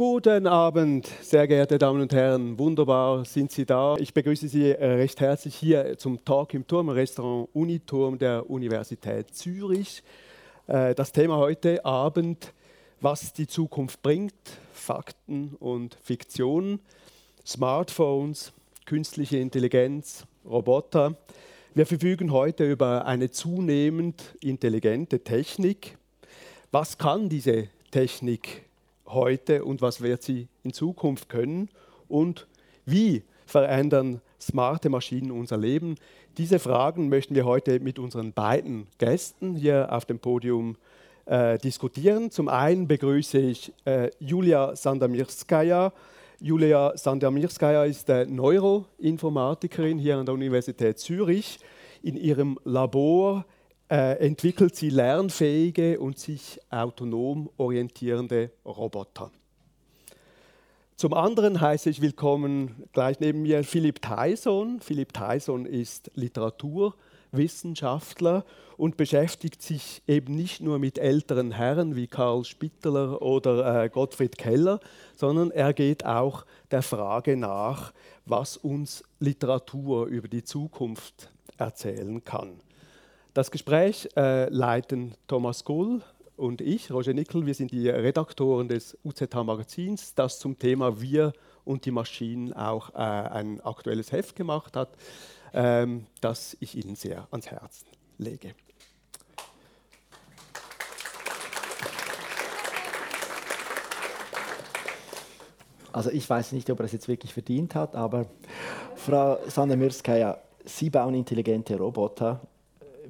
Guten Abend, sehr geehrte Damen und Herren. Wunderbar sind Sie da. Ich begrüße Sie äh, recht herzlich hier zum Talk im Turm, Restaurant Uniturm der Universität Zürich. Äh, das Thema heute Abend, was die Zukunft bringt, Fakten und Fiktion, Smartphones, künstliche Intelligenz, Roboter. Wir verfügen heute über eine zunehmend intelligente Technik. Was kann diese Technik heute und was wird sie in Zukunft können? Und wie verändern smarte Maschinen unser Leben? Diese Fragen möchten wir heute mit unseren beiden Gästen hier auf dem Podium äh, diskutieren. Zum einen begrüße ich äh, Julia Sandamirskaya. Julia Sandamirskaya ist äh, Neuroinformatikerin hier an der Universität Zürich. In ihrem Labor entwickelt sie lernfähige und sich autonom orientierende Roboter. Zum anderen heiße ich willkommen gleich neben mir Philipp Tyson. Philipp Tyson ist Literaturwissenschaftler und beschäftigt sich eben nicht nur mit älteren Herren wie Karl Spitteler oder äh, Gottfried Keller, sondern er geht auch der Frage nach, was uns Literatur über die Zukunft erzählen kann. Das Gespräch äh, leiten Thomas Gull und ich, Roger Nickel. Wir sind die Redaktoren des UZH-Magazins, das zum Thema Wir und die Maschinen auch äh, ein aktuelles Heft gemacht hat, ähm, das ich Ihnen sehr ans Herzen lege. Also ich weiß nicht, ob er es jetzt wirklich verdient hat, aber Frau Sandemirskaya, Sie bauen intelligente Roboter.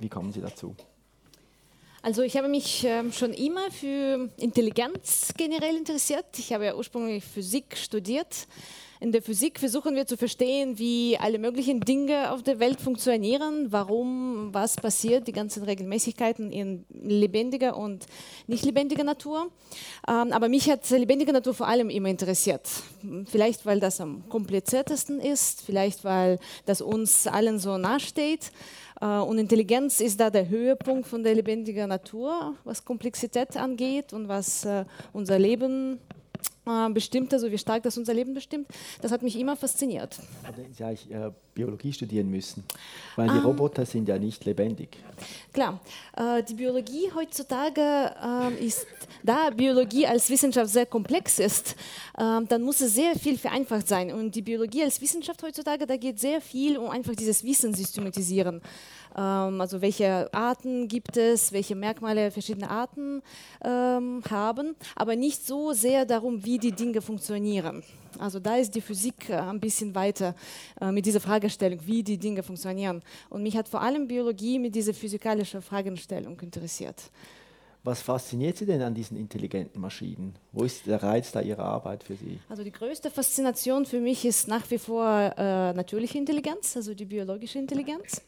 Wie kommen Sie dazu? Also ich habe mich ähm, schon immer für Intelligenz generell interessiert. Ich habe ja ursprünglich Physik studiert. In der Physik versuchen wir zu verstehen, wie alle möglichen Dinge auf der Welt funktionieren, warum, was passiert, die ganzen Regelmäßigkeiten in lebendiger und nicht lebendiger Natur. Ähm, aber mich hat lebendige Natur vor allem immer interessiert. Vielleicht, weil das am kompliziertesten ist, vielleicht, weil das uns allen so nahe steht. Äh, und Intelligenz ist da der Höhepunkt von der lebendigen Natur, was Komplexität angeht und was äh, unser Leben äh, bestimmt, also wie stark das unser Leben bestimmt. Das hat mich immer fasziniert. Hätten Sie eigentlich äh, Biologie studieren müssen, weil die ähm. Roboter sind ja nicht lebendig. Klar, äh, die Biologie heutzutage äh, ist, da Biologie als Wissenschaft sehr komplex ist, äh, dann muss es sehr viel vereinfacht sein. Und die Biologie als Wissenschaft heutzutage, da geht sehr viel um einfach dieses Wissen systematisieren. Ähm, also welche Arten gibt es, welche Merkmale verschiedene Arten ähm, haben, aber nicht so sehr darum, wie die Dinge funktionieren. Also da ist die Physik äh, ein bisschen weiter äh, mit dieser Fragestellung, wie die Dinge funktionieren. Und mich hat vor allem Biologie mit dieser physikalischen Fragestellung interessiert. Was fasziniert Sie denn an diesen intelligenten Maschinen? Wo ist der Reiz da Ihrer Arbeit für Sie? Also die größte Faszination für mich ist nach wie vor äh, natürliche Intelligenz, also die biologische Intelligenz.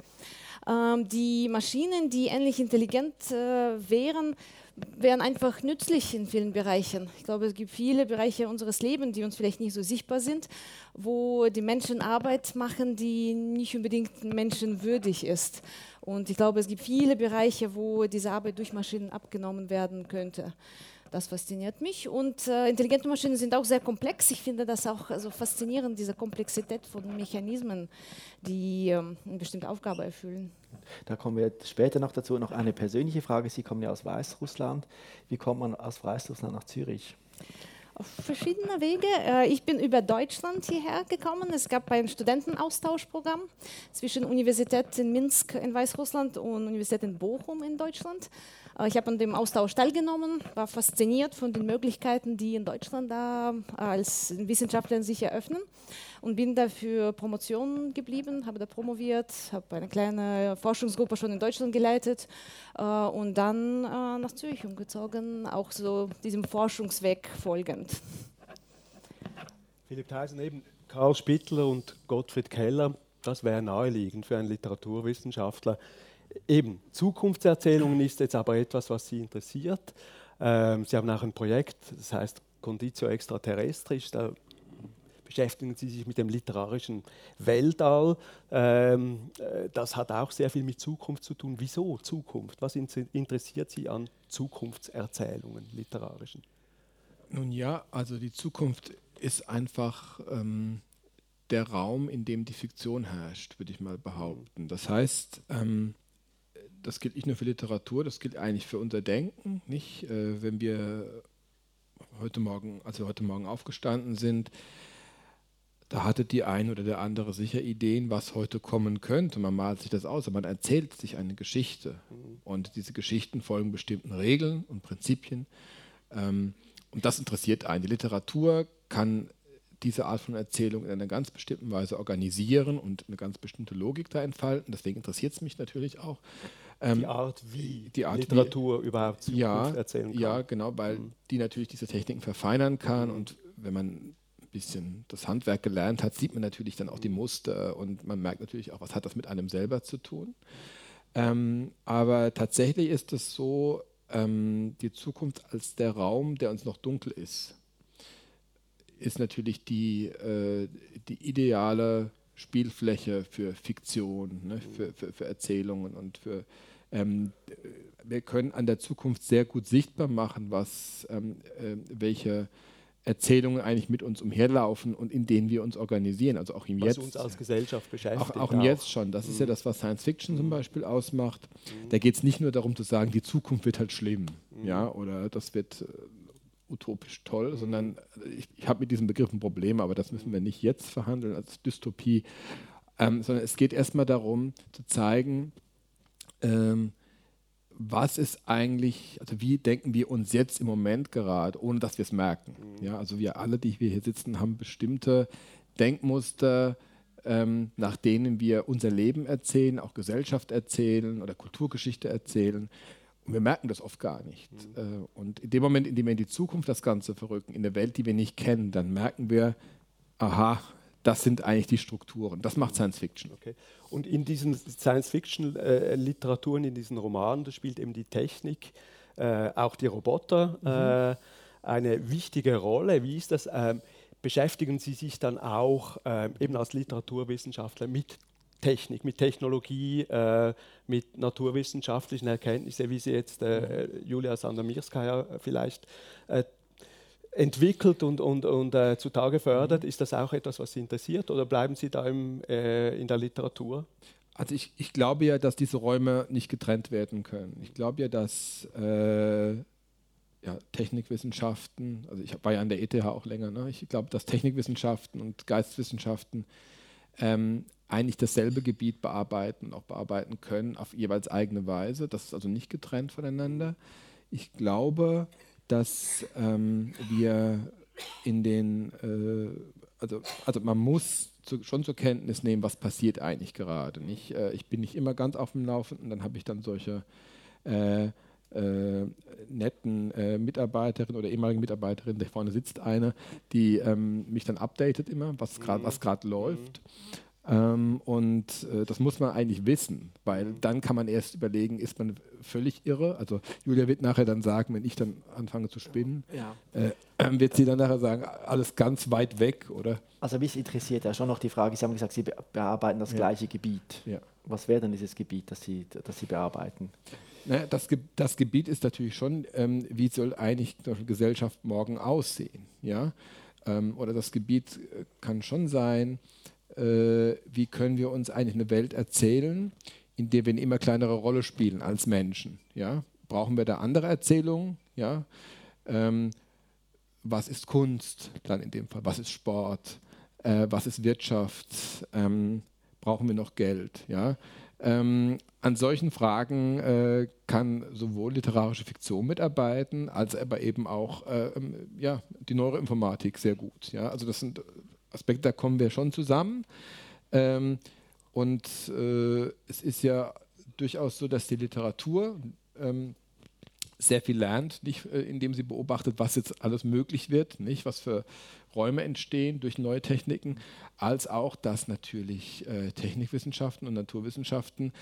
Ähm, die Maschinen, die ähnlich intelligent äh, wären, wären einfach nützlich in vielen Bereichen. Ich glaube, es gibt viele Bereiche unseres Lebens, die uns vielleicht nicht so sichtbar sind, wo die Menschen Arbeit machen, die nicht unbedingt menschenwürdig ist. Und ich glaube, es gibt viele Bereiche, wo diese Arbeit durch Maschinen abgenommen werden könnte. Das fasziniert mich. Und äh, intelligente Maschinen sind auch sehr komplex. Ich finde das auch also faszinierend, diese Komplexität von Mechanismen, die ähm, eine bestimmte Aufgabe erfüllen. Da kommen wir später noch dazu. Noch eine persönliche Frage. Sie kommen ja aus Weißrussland. Wie kommt man aus Weißrussland nach Zürich? Auf verschiedene Wege. Äh, ich bin über Deutschland hierher gekommen. Es gab ein Studentenaustauschprogramm zwischen Universität in Minsk in Weißrussland und Universität in Bochum in Deutschland. Äh, ich habe an dem Austausch teilgenommen, war fasziniert von den Möglichkeiten, die in Deutschland da äh, als Wissenschaftler sich eröffnen und bin dafür Promotion geblieben, habe da promoviert, habe eine kleine Forschungsgruppe schon in Deutschland geleitet äh, und dann nach Zürich umgezogen, auch so diesem Forschungsweg folgend. Philipp Theisen, eben Karl Spittler und Gottfried Keller, das wäre naheliegend für einen Literaturwissenschaftler eben, Zukunftserzählungen ist jetzt aber etwas, was Sie interessiert. Ähm, Sie haben auch ein Projekt, das heißt Conditio Extraterrestris, da beschäftigen Sie sich mit dem literarischen Weltall. Ähm, äh, das hat auch sehr viel mit Zukunft zu tun. Wieso Zukunft? Was interessiert Sie an Zukunftserzählungen, literarischen? Nun ja, also die Zukunft ist einfach ähm, der Raum, in dem die Fiktion herrscht, würde ich mal behaupten. Das heißt, ähm, das gilt nicht nur für Literatur, das gilt eigentlich für unser Denken. Nicht, äh, wenn wir heute Morgen, als wir heute Morgen aufgestanden sind, da hatte die eine oder der andere sicher Ideen, was heute kommen könnte. Man malt sich das aus, aber man erzählt sich eine Geschichte. Und diese Geschichten folgen bestimmten Regeln und Prinzipien. Ähm, und das interessiert einen. Die Literatur kann diese Art von Erzählung in einer ganz bestimmten Weise organisieren und eine ganz bestimmte Logik da entfalten. Deswegen interessiert es mich natürlich auch. Ähm, die Art, wie die Art, Literatur wie, überhaupt Zukunft ja, erzählen kann. Ja, genau, weil mhm. die natürlich diese Techniken verfeinern kann mhm. und wenn man ein bisschen das Handwerk gelernt hat, sieht man natürlich dann auch die Muster und man merkt natürlich auch, was hat das mit einem selber zu tun. Ähm, aber tatsächlich ist es so, ähm, die Zukunft als der Raum, der uns noch dunkel ist ist natürlich die, äh, die ideale Spielfläche für Fiktion, ne, für, für, für, Erzählungen und für ähm, wir können an der Zukunft sehr gut sichtbar machen, was ähm, äh, welche Erzählungen eigentlich mit uns umherlaufen und in denen wir uns organisieren. Also auch im was Jetzt. uns als Gesellschaft beschäftigt. Auch, auch im auch. Jetzt schon. Das mhm. ist ja mhm. das, was Science Fiction zum Beispiel ausmacht. Mhm. Da geht es nicht nur darum zu sagen, die Zukunft wird halt schlimm. Mhm. Ja, oder das wird äh, utopisch toll, sondern ich, ich habe mit diesem Begriff ein Problem, aber das müssen wir nicht jetzt verhandeln als Dystopie, ähm, sondern es geht erstmal darum zu zeigen, ähm, was ist eigentlich, also wie denken wir uns jetzt im Moment gerade, ohne dass wir es merken. Mhm. Ja, also wir alle, die wir hier sitzen, haben bestimmte Denkmuster, ähm, nach denen wir unser Leben erzählen, auch Gesellschaft erzählen oder Kulturgeschichte erzählen. Und wir merken das oft gar nicht. Mhm. Und in dem Moment, in dem wir in die Zukunft das Ganze verrücken, in der Welt, die wir nicht kennen, dann merken wir, aha, das sind eigentlich die Strukturen. Das macht Science Fiction. Okay. Und in diesen Science-Fiction-Literaturen, in diesen Romanen, da spielt eben die Technik, äh, auch die Roboter mhm. äh, eine wichtige Rolle. Wie ist das? Ähm, beschäftigen Sie sich dann auch äh, eben als Literaturwissenschaftler mit Technik, mit Technologie, äh, mit naturwissenschaftlichen Erkenntnissen, wie sie jetzt äh, Julia Sandomirskaya vielleicht äh, entwickelt und, und, und äh, zutage fördert. Ist das auch etwas, was Sie interessiert oder bleiben Sie da im, äh, in der Literatur? Also ich, ich glaube ja, dass diese Räume nicht getrennt werden können. Ich glaube ja, dass äh, ja, Technikwissenschaften, also ich war ja an der ETH auch länger, ne? ich glaube, dass Technikwissenschaften und Geistwissenschaften ähm, eigentlich dasselbe Gebiet bearbeiten, auch bearbeiten können auf jeweils eigene Weise. Das ist also nicht getrennt voneinander. Ich glaube, dass ähm, wir in den, äh, also, also man muss zu, schon zur Kenntnis nehmen, was passiert eigentlich gerade. Nicht? Äh, ich bin nicht immer ganz auf dem Laufenden, dann habe ich dann solche äh, äh, netten äh, Mitarbeiterin oder ehemaligen Mitarbeiterin, da vorne sitzt eine, die ähm, mich dann updatet immer, was gerade mhm. läuft. Ähm, und äh, das muss man eigentlich wissen, weil mhm. dann kann man erst überlegen, ist man völlig irre? Also Julia wird nachher dann sagen, wenn ich dann anfange zu spinnen, ja. äh, wird sie dann nachher sagen, alles ganz weit weg, oder? Also mich interessiert ja schon noch die Frage, Sie haben gesagt, Sie bearbeiten das ja. gleiche Gebiet. Ja. Was wäre denn dieses Gebiet, das Sie, das Sie bearbeiten? Naja, das, das, Gebiet ist natürlich schon, ähm, wie soll eigentlich eine Gesellschaft morgen aussehen? Ja? Ähm, oder das Gebiet äh, kann schon sein, äh, wie können wir uns eigentlich eine Welt erzählen, in der wir eine immer kleinere Rolle spielen als Menschen. Ja? Brauchen wir da andere Erzählungen? Ja? Ähm, was ist Kunst dann in dem Fall? Was ist Sport? Äh, was ist Wirtschaft? Ähm, brauchen wir noch Geld? Ja? Ähm, an solchen Fragen äh, kann sowohl literarische Fiktion mitarbeiten, als aber eben auch äh, ähm, ja, die Neuroinformatik sehr gut. Ja? Also das sind Aspekte, da kommen wir schon zusammen. Ähm, und äh, es ist ja durchaus so, dass die Literatur ähm, sehr viel lernt, nicht, äh, indem sie beobachtet, was jetzt alles möglich wird, nicht, was für Räume entstehen durch neue Techniken, als auch, dass natürlich äh, Technikwissenschaften und Naturwissenschaften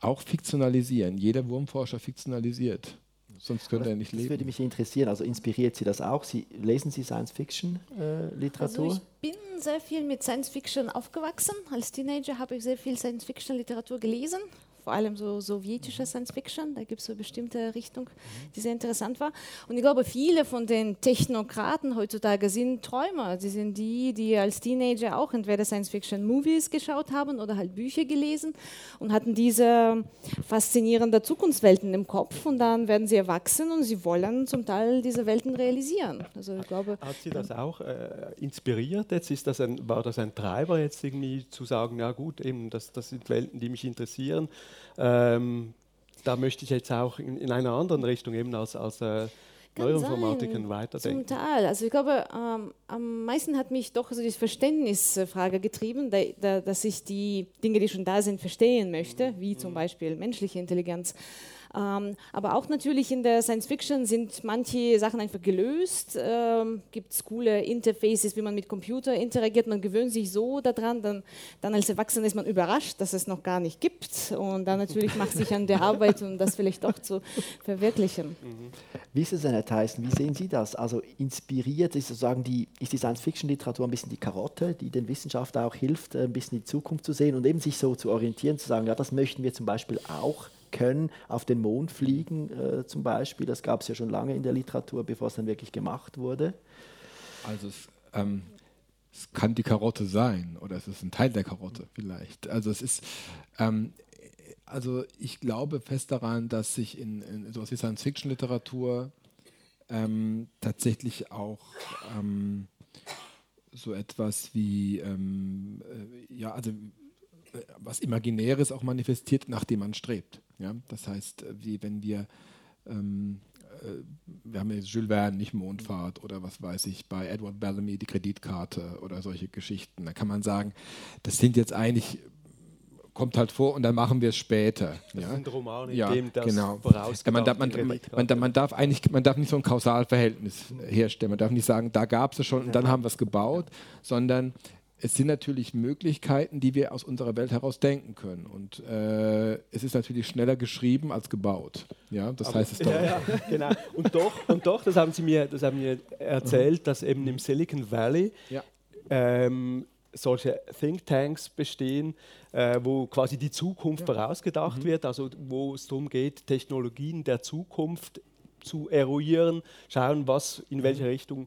auch fiktionalisieren. Jeder Wurmforscher fiktionalisiert. Sonst könnte er nicht leben. Das würde mich interessieren. Also inspiriert Sie das auch? Sie, lesen Sie Science-Fiction-Literatur? Äh, also ich bin sehr viel mit Science-Fiction aufgewachsen. Als Teenager habe ich sehr viel Science-Fiction-Literatur gelesen vor allem so sowjetische Science Fiction. Da gibt es so eine bestimmte Richtung, die sehr interessant war. Und ich glaube, viele von den Technokraten heutzutage sind Träumer. Sie sind die, die als Teenager auch entweder Science Fiction Movies geschaut haben oder halt Bücher gelesen und hatten diese faszinierende Zukunftswelten im Kopf. Und dann werden sie erwachsen und sie wollen zum Teil diese Welten realisieren. Also ich glaube, Hat Sie das auch äh, inspiriert? Jetzt ist das ein, war das ein Treiber, jetzt irgendwie zu sagen, ja gut, eben, das, das sind Welten, die mich interessieren. Ähm, da möchte ich jetzt auch in, in einer anderen Richtung eben als, als äh, Neuroinformatikerin weiterdenken. Zum Teil. Also ich glaube, ähm, am meisten hat mich doch so die Verständnisfrage getrieben, da, da, dass ich die Dinge, die schon da sind, verstehen möchte, wie zum Beispiel menschliche Intelligenz. Ähm, aber auch natürlich in der Science Fiction sind manche Sachen einfach gelöst. Ähm, Gibt es coole Interfaces, wie man mit Computer interagiert. Man gewöhnt sich so daran, dann, dann als Erwachsener ist man überrascht, dass es noch gar nicht gibt. Und dann natürlich macht sich an der Arbeit, um das vielleicht doch zu verwirklichen. Wie ist es denn, Herr Theissen, wie sehen Sie das? Also inspiriert ist sozusagen die, ist die Science-Fiction-Literatur ein bisschen die Karotte, die den Wissenschaftlern auch hilft, ein bisschen die Zukunft zu sehen und eben sich so zu orientieren, zu sagen, ja, das möchten wir zum Beispiel auch können, auf den Mond fliegen äh, zum Beispiel. Das gab es ja schon lange in der Literatur, bevor es dann wirklich gemacht wurde. Also es, ähm, es kann die Karotte sein oder es ist ein Teil der Karotte vielleicht. Also es ist, ähm, also ich glaube fest daran, dass sich in, in sowas wie Science-Fiction-Literatur ähm, tatsächlich auch ähm, so etwas wie, ähm, äh, ja, also äh, was Imaginäres auch manifestiert, nachdem man strebt. Ja? Das heißt, wie wenn wir, ähm, äh, wir haben jetzt Jules Verne, nicht Mondfahrt oder was weiß ich, bei Edward Bellamy die Kreditkarte oder solche Geschichten. Da kann man sagen, das sind jetzt eigentlich, kommt halt vor und dann machen wir es später. Das ja? sind Romane, in Ja, dem das genau. Ja, man, darf, man, man, man darf eigentlich man darf nicht so ein Kausalverhältnis herstellen. Man darf nicht sagen, da gab es es schon und dann haben wir es gebaut, sondern es sind natürlich Möglichkeiten, die wir aus unserer Welt heraus denken können. Und äh, es ist natürlich schneller geschrieben als gebaut. Ja, das heißt, es dauert. Ja, ja, genau. Und doch, und doch das, haben Sie mir, das haben mir erzählt, dass eben im Silicon Valley Ja. ähm, solche Thinktanks bestehen, äh, wo quasi die Zukunft vorausgedacht wird, also wo es darum geht, Technologien der Zukunft zu eruieren, schauen, was in welche Richtung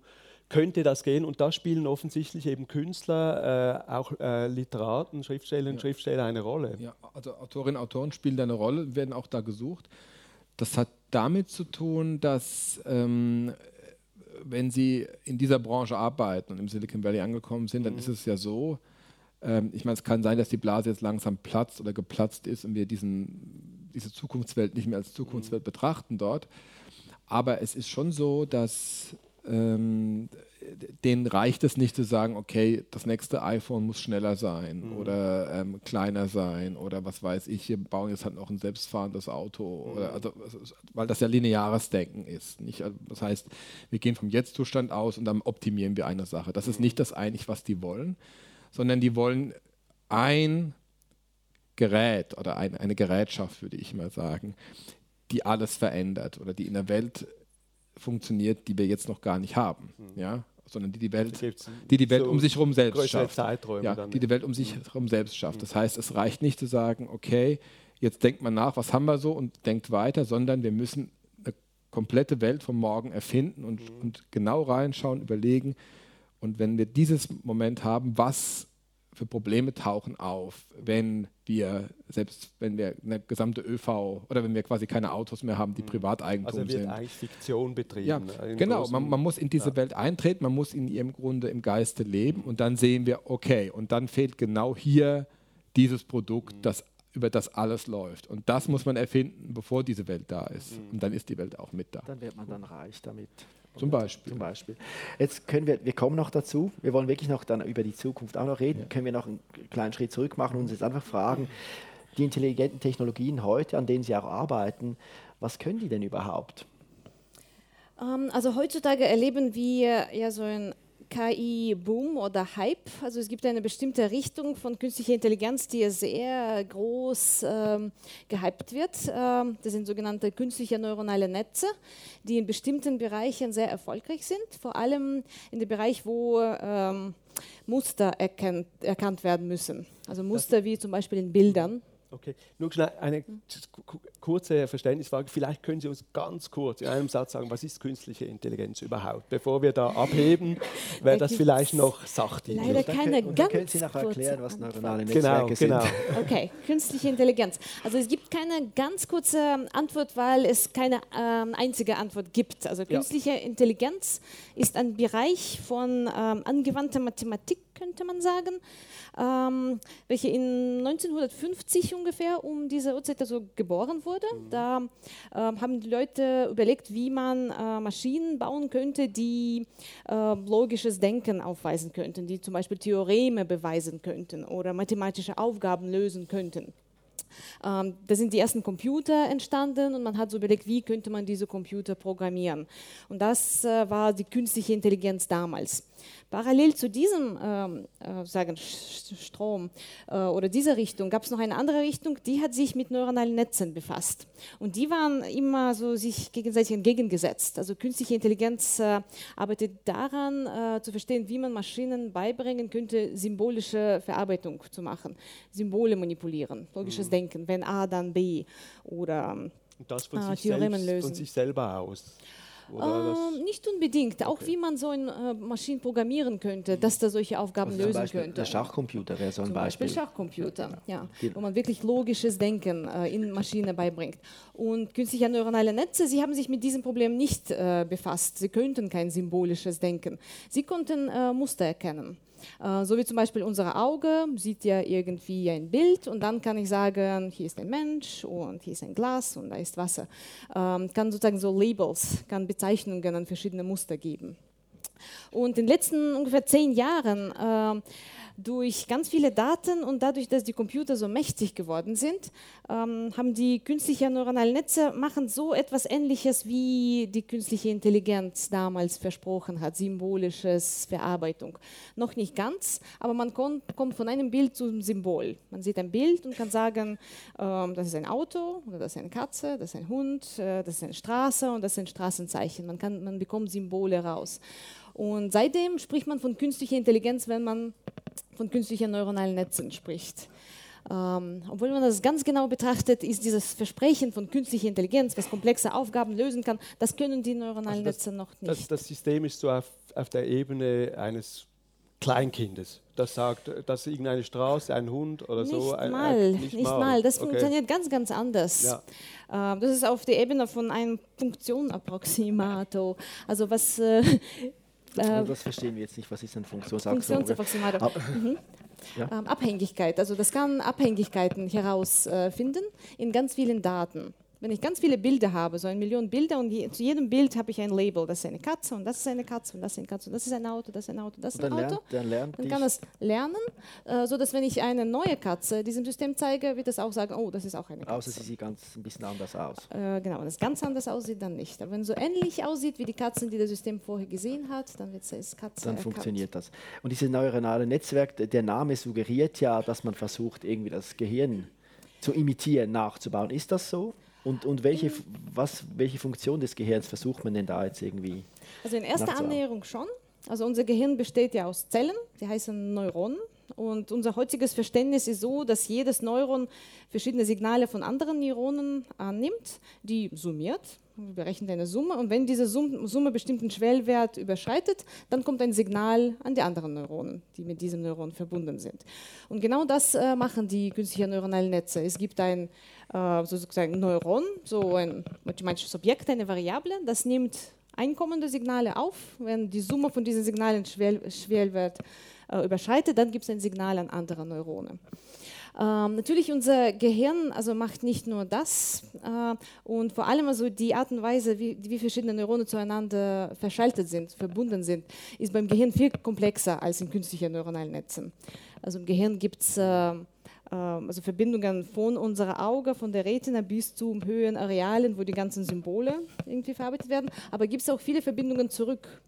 könnte das gehen. Und da spielen offensichtlich eben Künstler, äh, auch äh, Literaten, Schriftstellerinnen und Schriftsteller eine Rolle. Ja, also Autorinnen und Autoren spielen da eine Rolle, werden auch da gesucht. Das hat damit zu tun, dass ähm, wenn Sie in dieser Branche arbeiten und im Silicon Valley angekommen sind, dann ist es ja so, ähm, ich meine, es kann sein, dass die Blase jetzt langsam platzt oder geplatzt ist und wir diesen, diese Zukunftswelt nicht mehr als Zukunftswelt betrachten dort. Aber es ist schon so, dass ähm, denen reicht es nicht zu sagen, okay, das nächste iPhone muss schneller sein oder ähm, kleiner sein oder was weiß ich, wir bauen jetzt halt noch ein selbstfahrendes Auto, oder, also, weil das ja lineares Denken ist. Nicht? Also, das heißt, wir gehen vom Jetzt-Zustand aus und dann optimieren wir eine Sache. Das ist nicht das eigentlich, was die wollen, sondern die wollen ein Gerät oder ein, eine Gerätschaft, würde ich mal sagen, die alles verändert oder die in der Welt funktioniert, die wir jetzt noch gar nicht haben, ja, sondern die die Welt, die die Welt so um sich herum selbst schafft, ja, die die Welt um sich herum selbst schafft. Das heißt, es reicht nicht zu sagen, okay, jetzt denkt man nach, was haben wir so und denkt weiter, sondern wir müssen eine komplette Welt vom Morgen erfinden und, und genau reinschauen, überlegen. Und wenn wir dieses Moment haben, was für Probleme tauchen auf, wenn wir, selbst wenn wir eine gesamte ÖV oder wenn wir quasi keine Autos mehr haben, die Privateigentum Also wird sind. eigentlich Fiktion betrieben. Ja, im genau. Man, man muss in diese ja. Welt eintreten, man muss in ihrem Grunde im Geiste leben und dann sehen wir, okay, und dann fehlt genau hier dieses Produkt, Mhm. das über das alles läuft. Und das muss man erfinden, bevor diese Welt da ist. Mhm. Und dann ist die Welt auch mit da. Dann wird man dann reich damit. Zum Beispiel. Zum Beispiel. Jetzt können wir, wir kommen noch dazu, wir wollen wirklich noch dann über die Zukunft auch noch reden, können wir noch einen kleinen Schritt zurück machen und uns jetzt einfach fragen, die intelligenten Technologien heute, an denen Sie auch arbeiten, was können die denn überhaupt? Ähm, also heutzutage erleben wir ja so ein KI-Boom oder Hype. Also es gibt eine bestimmte Richtung von künstlicher Intelligenz, die sehr groß ähm, gehypt wird. Ähm, das sind sogenannte künstliche neuronale Netze, die in bestimmten Bereichen sehr erfolgreich sind. Vor allem in dem Bereich, wo ähm, Muster erkennt, erkannt werden müssen. Also Muster wie zum Beispiel in Bildern. Okay, nur schnell eine kurze Verständnisfrage. Vielleicht können Sie uns ganz kurz in einem Satz sagen, was ist künstliche Intelligenz überhaupt? Bevor wir da abheben, wäre das vielleicht noch sachdienlich. Leider keine und ganz können Sie nachher erklären, was neuronale Netzwerke Genau, sind. genau. Okay, künstliche Intelligenz. Also es gibt keine ganz kurze Antwort, weil es keine ähm, einzige Antwort gibt. Also künstliche Intelligenz ist ein Bereich von ähm, angewandter Mathematik, könnte man sagen, ähm, welche in 1950 ungefähr um diese Uhrzeit also geboren wurde. Da ähm, haben die Leute überlegt, wie man äh, Maschinen bauen könnte, die äh, logisches Denken aufweisen könnten, die zum Beispiel Theoreme beweisen könnten oder mathematische Aufgaben lösen könnten. Ähm, da sind die ersten Computer entstanden und man hat so überlegt, wie könnte man diese Computer programmieren. Und das äh, war die künstliche Intelligenz damals. Parallel zu diesem ähm, äh, sagen, Strom äh, oder dieser Richtung gab es noch eine andere Richtung, die hat sich mit neuronalen Netzen befasst. Und die waren immer so sich gegenseitig entgegengesetzt. Also künstliche Intelligenz äh, arbeitet daran, äh, zu verstehen, wie man Maschinen beibringen könnte, symbolische Verarbeitung zu machen, Symbole manipulieren, logisches Denken, wenn A, dann B oder Und das von, Ah, sich, Theoremen selbst, lösen. von sich selber aus. Ähm, nicht unbedingt, auch wie man so eine äh, Maschine programmieren könnte, dass da solche Aufgaben Also lösen Beispiel könnte. der Schachcomputer wäre so ein Zum Beispiel. Beispiel Schachcomputer, ja, Die- wo man wirklich logisches Denken äh, in Maschine beibringt. Und künstliche neuronale Netze, sie haben sich mit diesem Problem nicht äh, befasst. Sie könnten kein symbolisches Denken. Sie konnten äh, Muster erkennen. Äh, so wie zum Beispiel unser Auge sieht ja irgendwie ein Bild und dann kann ich sagen, hier ist ein Mensch und hier ist ein Glas und da ist Wasser. Ähm, kann sozusagen so Labels, kann Bezeichnungen an verschiedene Muster geben. Und in den letzten ungefähr zehn Jahren ähm, durch ganz viele Daten und dadurch, dass die Computer so mächtig geworden sind, ähm, haben die künstlichen neuronalen Netze machen so etwas Ähnliches, wie die künstliche Intelligenz damals versprochen hat, symbolisches Verarbeitung. Noch nicht ganz, aber man kommt von einem Bild zum Symbol. Man sieht ein Bild und kann sagen, ähm, das ist ein Auto oder das ist eine Katze, das ist ein Hund, äh, das ist eine Straße und das ein Straßenzeichen. Man, kann, man bekommt Symbole raus. Und seitdem spricht man von künstlicher Intelligenz, wenn man von künstlichen neuronalen Netzen spricht. Ähm, obwohl man das ganz genau betrachtet, ist dieses Versprechen von künstlicher Intelligenz, was komplexe Aufgaben lösen kann, das können die neuronalen Also das- Netze noch das, nicht. das System ist so auf, auf der Ebene eines Kleinkindes. Das sagt, dass irgendeine Straße, ein Hund oder so. nicht ein, mal, ein, nicht, mal. Das Okay. funktioniert ganz, ganz anders. Ja. Ähm, das ist auf der Ebene von einem Funktionapproximator. Also was äh, äh, das verstehen wir jetzt nicht. Was ist ein? Funktionsapproximator. Aber- Mhm. Ja. Ähm, Abhängigkeit. Also das kann Abhängigkeiten herausfinden in ganz vielen Daten. Wenn ich ganz viele Bilder habe, so eine Million Bilder und je, zu jedem Bild habe ich ein Label. Das ist eine Katze und das ist eine Katze und das ist eine Katze und das ist ein Auto, das ist ein Auto, das ist ein dann Auto. lernt, dann lernt Dann dich- kann es lernen, äh, so dass wenn ich eine neue Katze diesem System zeige, wird es auch sagen, oh, das ist auch eine Katze. außer sie sieht ganz ein bisschen anders aus. Äh, genau, wenn es ganz anders aussieht, dann nicht. Aber wenn es so ähnlich aussieht wie die Katzen, die das System vorher gesehen hat, dann wird es Katze Dann erkannt. funktioniert das. Und dieses neuronale Netzwerk, der Name suggeriert ja, dass man versucht, irgendwie das Gehirn zu imitieren, nachzubauen. Ist das so? Und, und welche, was, welche Funktion des Gehirns versucht man denn da jetzt irgendwie? Also in erster? Annäherung schon. Also unser Gehirn besteht ja aus Zellen, die heißen Neuronen. Und unser heutiges Verständnis ist so, dass jedes Neuron verschiedene Signale von anderen Neuronen annimmt, die summiert. Wir berechnen eine Summe und wenn diese Sum- Summe bestimmten Schwellwert überschreitet, dann kommt ein Signal an die anderen Neuronen, die mit diesem Neuron verbunden sind. Und genau das äh, machen die künstlichen neuronalen Netze. Es gibt ein äh, sozusagen Neuron, so ein mathematisches Objekt, eine Variable, das nimmt einkommende Signale auf. Wenn die Summe von diesen Signalen Schwell Schwellwert äh, überschreitet, dann gibt es ein Signal an andere Neurone. Ähm, natürlich unser Gehirn also macht nicht nur das äh, und vor allem also die Art und Weise, wie, wie verschiedene Neurone zueinander verschaltet sind, verbunden sind, ist beim Gehirn viel komplexer als in künstlichen neuronalen Netzen. Also im Gehirn gibt es äh, also Verbindungen von unserer Auge, von der Retina bis zu höheren Arealen, wo die ganzen Symbole irgendwie verarbeitet werden. Aber gibt es auch viele Verbindungen zurück.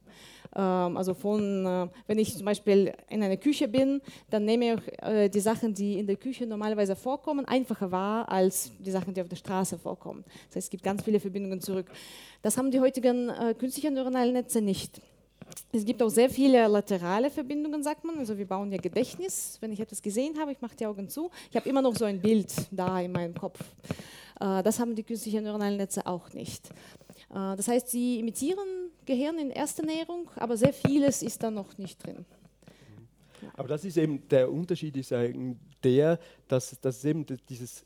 Ähm, Also von, äh, wenn ich zum Beispiel in einer Küche bin, dann nehme ich äh, die Sachen, die in der Küche normalerweise vorkommen, einfacher wahr als die Sachen, die auf der Straße vorkommen. Das heißt, es gibt ganz viele Verbindungen zurück. Das haben die heutigen äh, künstlichen neuronalen Netze nicht. es gibt auch sehr viele laterale Verbindungen, sagt man. Also wir bauen ja Gedächtnis. Wenn ich etwas gesehen habe, ich mache die Augen zu. Ich habe immer noch so ein Bild da in meinem Kopf. Äh, das haben die künstlichen neuronalen Netze auch nicht. Das heißt, sie imitieren Gehirn in erster Näherung, aber sehr vieles ist da noch nicht drin. Aber das ist eben der Unterschied, ist der, dass, dass eben dieses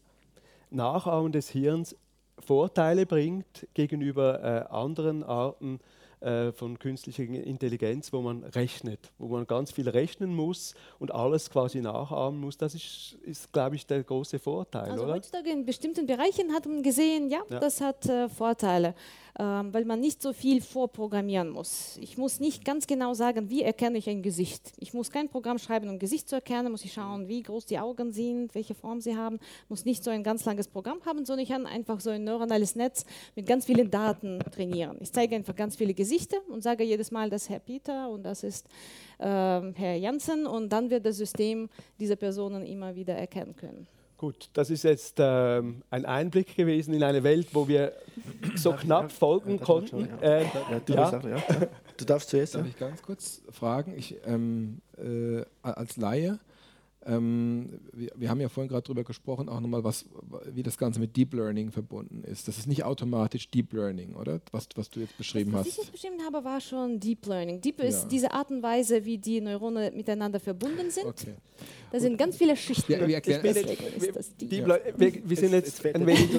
Nachahmen des Hirns Vorteile bringt gegenüber äh, anderen Arten äh, von künstlicher Intelligenz, wo man rechnet, wo man ganz viel rechnen muss und alles quasi nachahmen muss. Das ist, ist glaube ich, der große Vorteil. Also oder? heutzutage in bestimmten Bereichen hat man gesehen, ja, ja. das hat äh, Vorteile weil man nicht so viel vorprogrammieren muss. Ich muss nicht ganz genau sagen, wie erkenne ich ein Gesicht. Ich muss kein Programm schreiben, um Gesicht zu erkennen, muss ich schauen, wie groß die Augen sind, welche Form sie haben, muss nicht so ein ganz langes Programm haben, sondern ich kann einfach so ein neuronales Netz mit ganz vielen Daten trainieren. Ich zeige einfach ganz viele Gesichter und sage jedes Mal, das ist Herr Peter und das ist äh, Herr Janssen und dann wird das System diese Personen immer wieder erkennen können. Gut, das ist jetzt ähm, ein Einblick gewesen in eine Welt, wo wir so knapp folgen konnten. Äh, du, darfst zuerst. Darf ich ganz kurz fragen? Ich, ähm, äh, als Laie, ähm, wir, wir, haben ja vorhin gerade darüber gesprochen, auch nochmal, was, wie das Ganze mit Deep Learning verbunden ist. Das ist nicht automatisch Deep Learning, oder? Was, was du jetzt beschrieben was, was hast. Was ich jetzt beschrieben habe, war schon Deep Learning. Deep ja. ist diese Art und Weise, wie die Neurone miteinander verbunden sind. Okay. Da sind ganz viele Schichten. Ja, wir, erklären, wir, wir, wir, sind jetzt ein wenig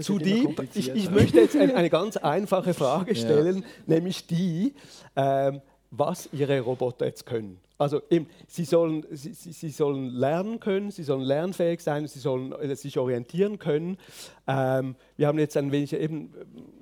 zu deep. Ich, ich möchte jetzt eine ganz einfache Frage stellen, nämlich die, ähm, was Ihre Roboter jetzt können. Also eben, sie, sollen, sie, sie, sollen lernen können, sie sollen lernfähig sein, sie sollen äh, sich orientieren können. Ähm, wir haben jetzt ein wenig eben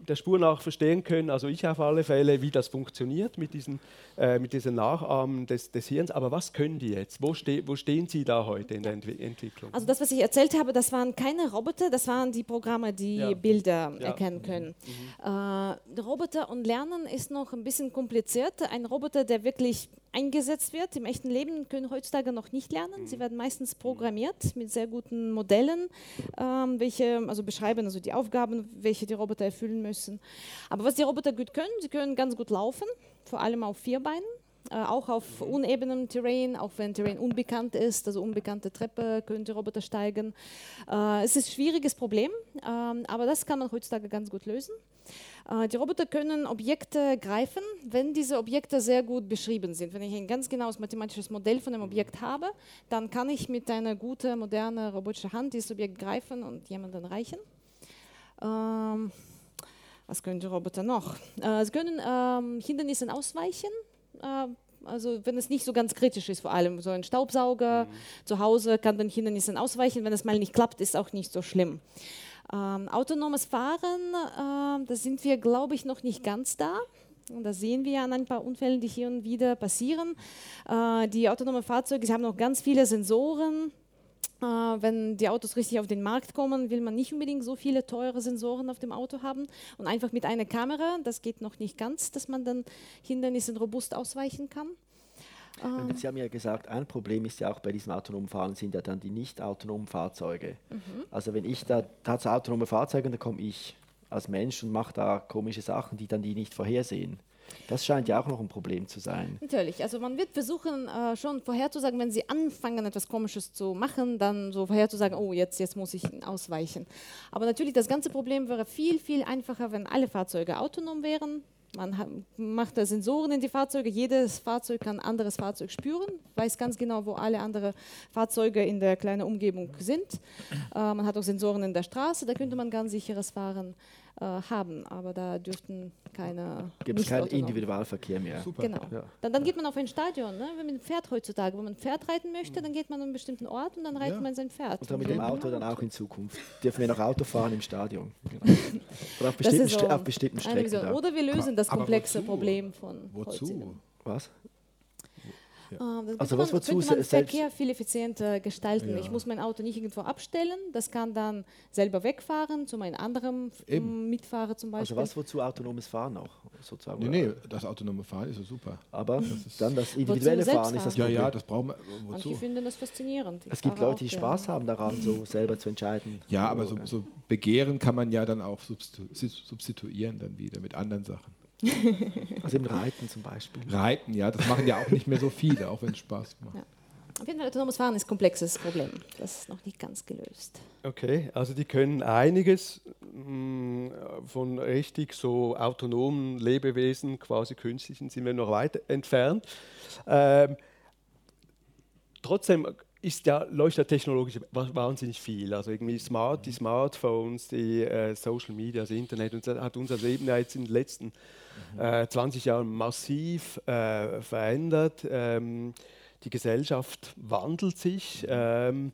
der Spur nach verstehen können, also ich auf alle Fälle, wie das funktioniert mit diesen, äh, mit diesen Nachahmen des, des Hirns. Aber was können die jetzt? Wo, ste wo stehen Sie da heute in der Ent Entwicklung? Also das, was ich erzählt habe, das waren keine Roboter, das waren die Programme, die ja. Bilder ja. erkennen können. Mhm. Äh, Roboter und Lernen ist noch ein bisschen kompliziert. Ein Roboter, der wirklich eingesetzt wird im echten Leben, können heutzutage noch nicht lernen. Sie mhm. werden meistens programmiert mit sehr guten Modellen, ähm, welche also beschreiben also die Aufgaben, welche die Roboter erfüllen müssen. Aber was die Roboter gut können, sie können ganz gut laufen, vor allem auf vier Beinen. Äh, auch auf mhm. unebenem Terrain, auch wenn Terrain unbekannt ist, also unbekannte Treppe können die Roboter steigen. Äh, es ist ein schwieriges Problem, äh, aber das kann man heutzutage ganz gut lösen. Äh, die Roboter können Objekte greifen, wenn diese Objekte sehr gut beschrieben sind. Wenn ich ein ganz genaues mathematisches Modell von einem Objekt habe, dann kann ich mit einer guten, modernen robotischen Hand dieses Objekt greifen und jemanden reichen. Ähm, was können die Roboter noch? Äh, sie können ähm, Hindernissen ausweichen. Äh, also wenn es nicht so ganz kritisch ist, vor allem so ein Staubsauger mhm. zu Hause kann den Hindernissen ausweichen. Wenn es mal nicht klappt, ist auch nicht so schlimm. Ähm, autonomes Fahren, äh, da sind wir, glaube ich, noch nicht ganz da. Und das sehen wir an ein paar Unfällen, die hier und wieder passieren. Äh, die autonomen Fahrzeuge, sie haben noch ganz viele Sensoren. Äh, wenn die Autos richtig auf den Markt kommen, will man nicht unbedingt so viele teure Sensoren auf dem Auto haben. Und einfach mit einer Kamera, das geht noch nicht ganz, dass man dann Hindernissen robust ausweichen kann. Ähm. Sie haben ja gesagt, ein Problem ist ja auch bei diesem autonomen Fahren sind ja dann die nicht autonomen Fahrzeuge. Mhm. Also wenn ich da, da hat autonome Fahrzeuge, dann komme ich als Mensch und mache da komische Sachen, die dann die nicht vorhersehen. Das scheint ja auch noch ein Problem zu sein. Natürlich, also man wird versuchen, äh, schon vorherzusagen, wenn sie anfangen, etwas Komisches zu machen, dann so vorherzusagen, oh, jetzt, jetzt muss ich ausweichen. Aber natürlich, das ganze Problem wäre viel, viel einfacher, wenn alle Fahrzeuge autonom wären. Man macht da Sensoren in die Fahrzeuge. Jedes Fahrzeug kann ein anderes Fahrzeug spüren, weiß ganz genau, wo alle anderen Fahrzeuge in der kleinen Umgebung sind. Äh, man hat auch Sensoren in der Straße, da könnte man ganz sicheres Fahren haben, aber da dürften keine. Gibt es keinen Individualverkehr mehr. Super. Genau. Ja. Dann, dann, geht man auf ein Stadion, ne? wenn man ein Pferd heutzutage, wenn man ein Pferd reiten möchte, dann geht man an einen bestimmten Ort und dann reitet ja. man sein Pferd. Und dann mit dem Auto dann auch in Zukunft. Dürfen wir noch Auto fahren im Stadion. Genau. Oder auf bestimmten, so auf bestimmten Strecken. Oder wir lösen das komplexe Problem von Wozu? Was? Ja. Ähm, also was man, wozu man Verkehr viel effizienter gestalten. Ja. Ich muss mein Auto nicht irgendwo abstellen, das kann dann selber wegfahren zu meinem anderen Eben. Mitfahrer zum also Beispiel. Also was wozu autonomes Fahren auch sozusagen? Nee, nee, das autonome Fahren ist ja super. Aber das dann das individuelle Fahren ist das Ja, ja, das brauchen wir. Wozu? Manche finden das faszinierend. Ich es gibt Leute, die Spaß gerne. haben daran, so selber zu entscheiden. Ja, aber so, so Begehren kann man ja dann auch substituieren dann wieder mit anderen Sachen. Also im Reiten zum Beispiel. Reiten, ja, das machen ja auch nicht mehr so viele, auch wenn es Spaß macht. Ja. Auf jeden Fall, autonomes Fahren ist ein komplexes Problem. Das ist noch nicht ganz gelöst. Okay, also die können einiges mh, von richtig so autonomen Lebewesen, quasi künstlichen, sind wir noch weit entfernt. Ähm, trotzdem ist ja, läuft ja technologisch wahnsinnig viel. Also irgendwie Smart, die Smartphones, die äh, Social Media, das Internet, und das hat unser Leben ja jetzt in den letzten äh, 20 Jahren massiv äh, verändert. Ähm, die Gesellschaft wandelt sich. Ähm,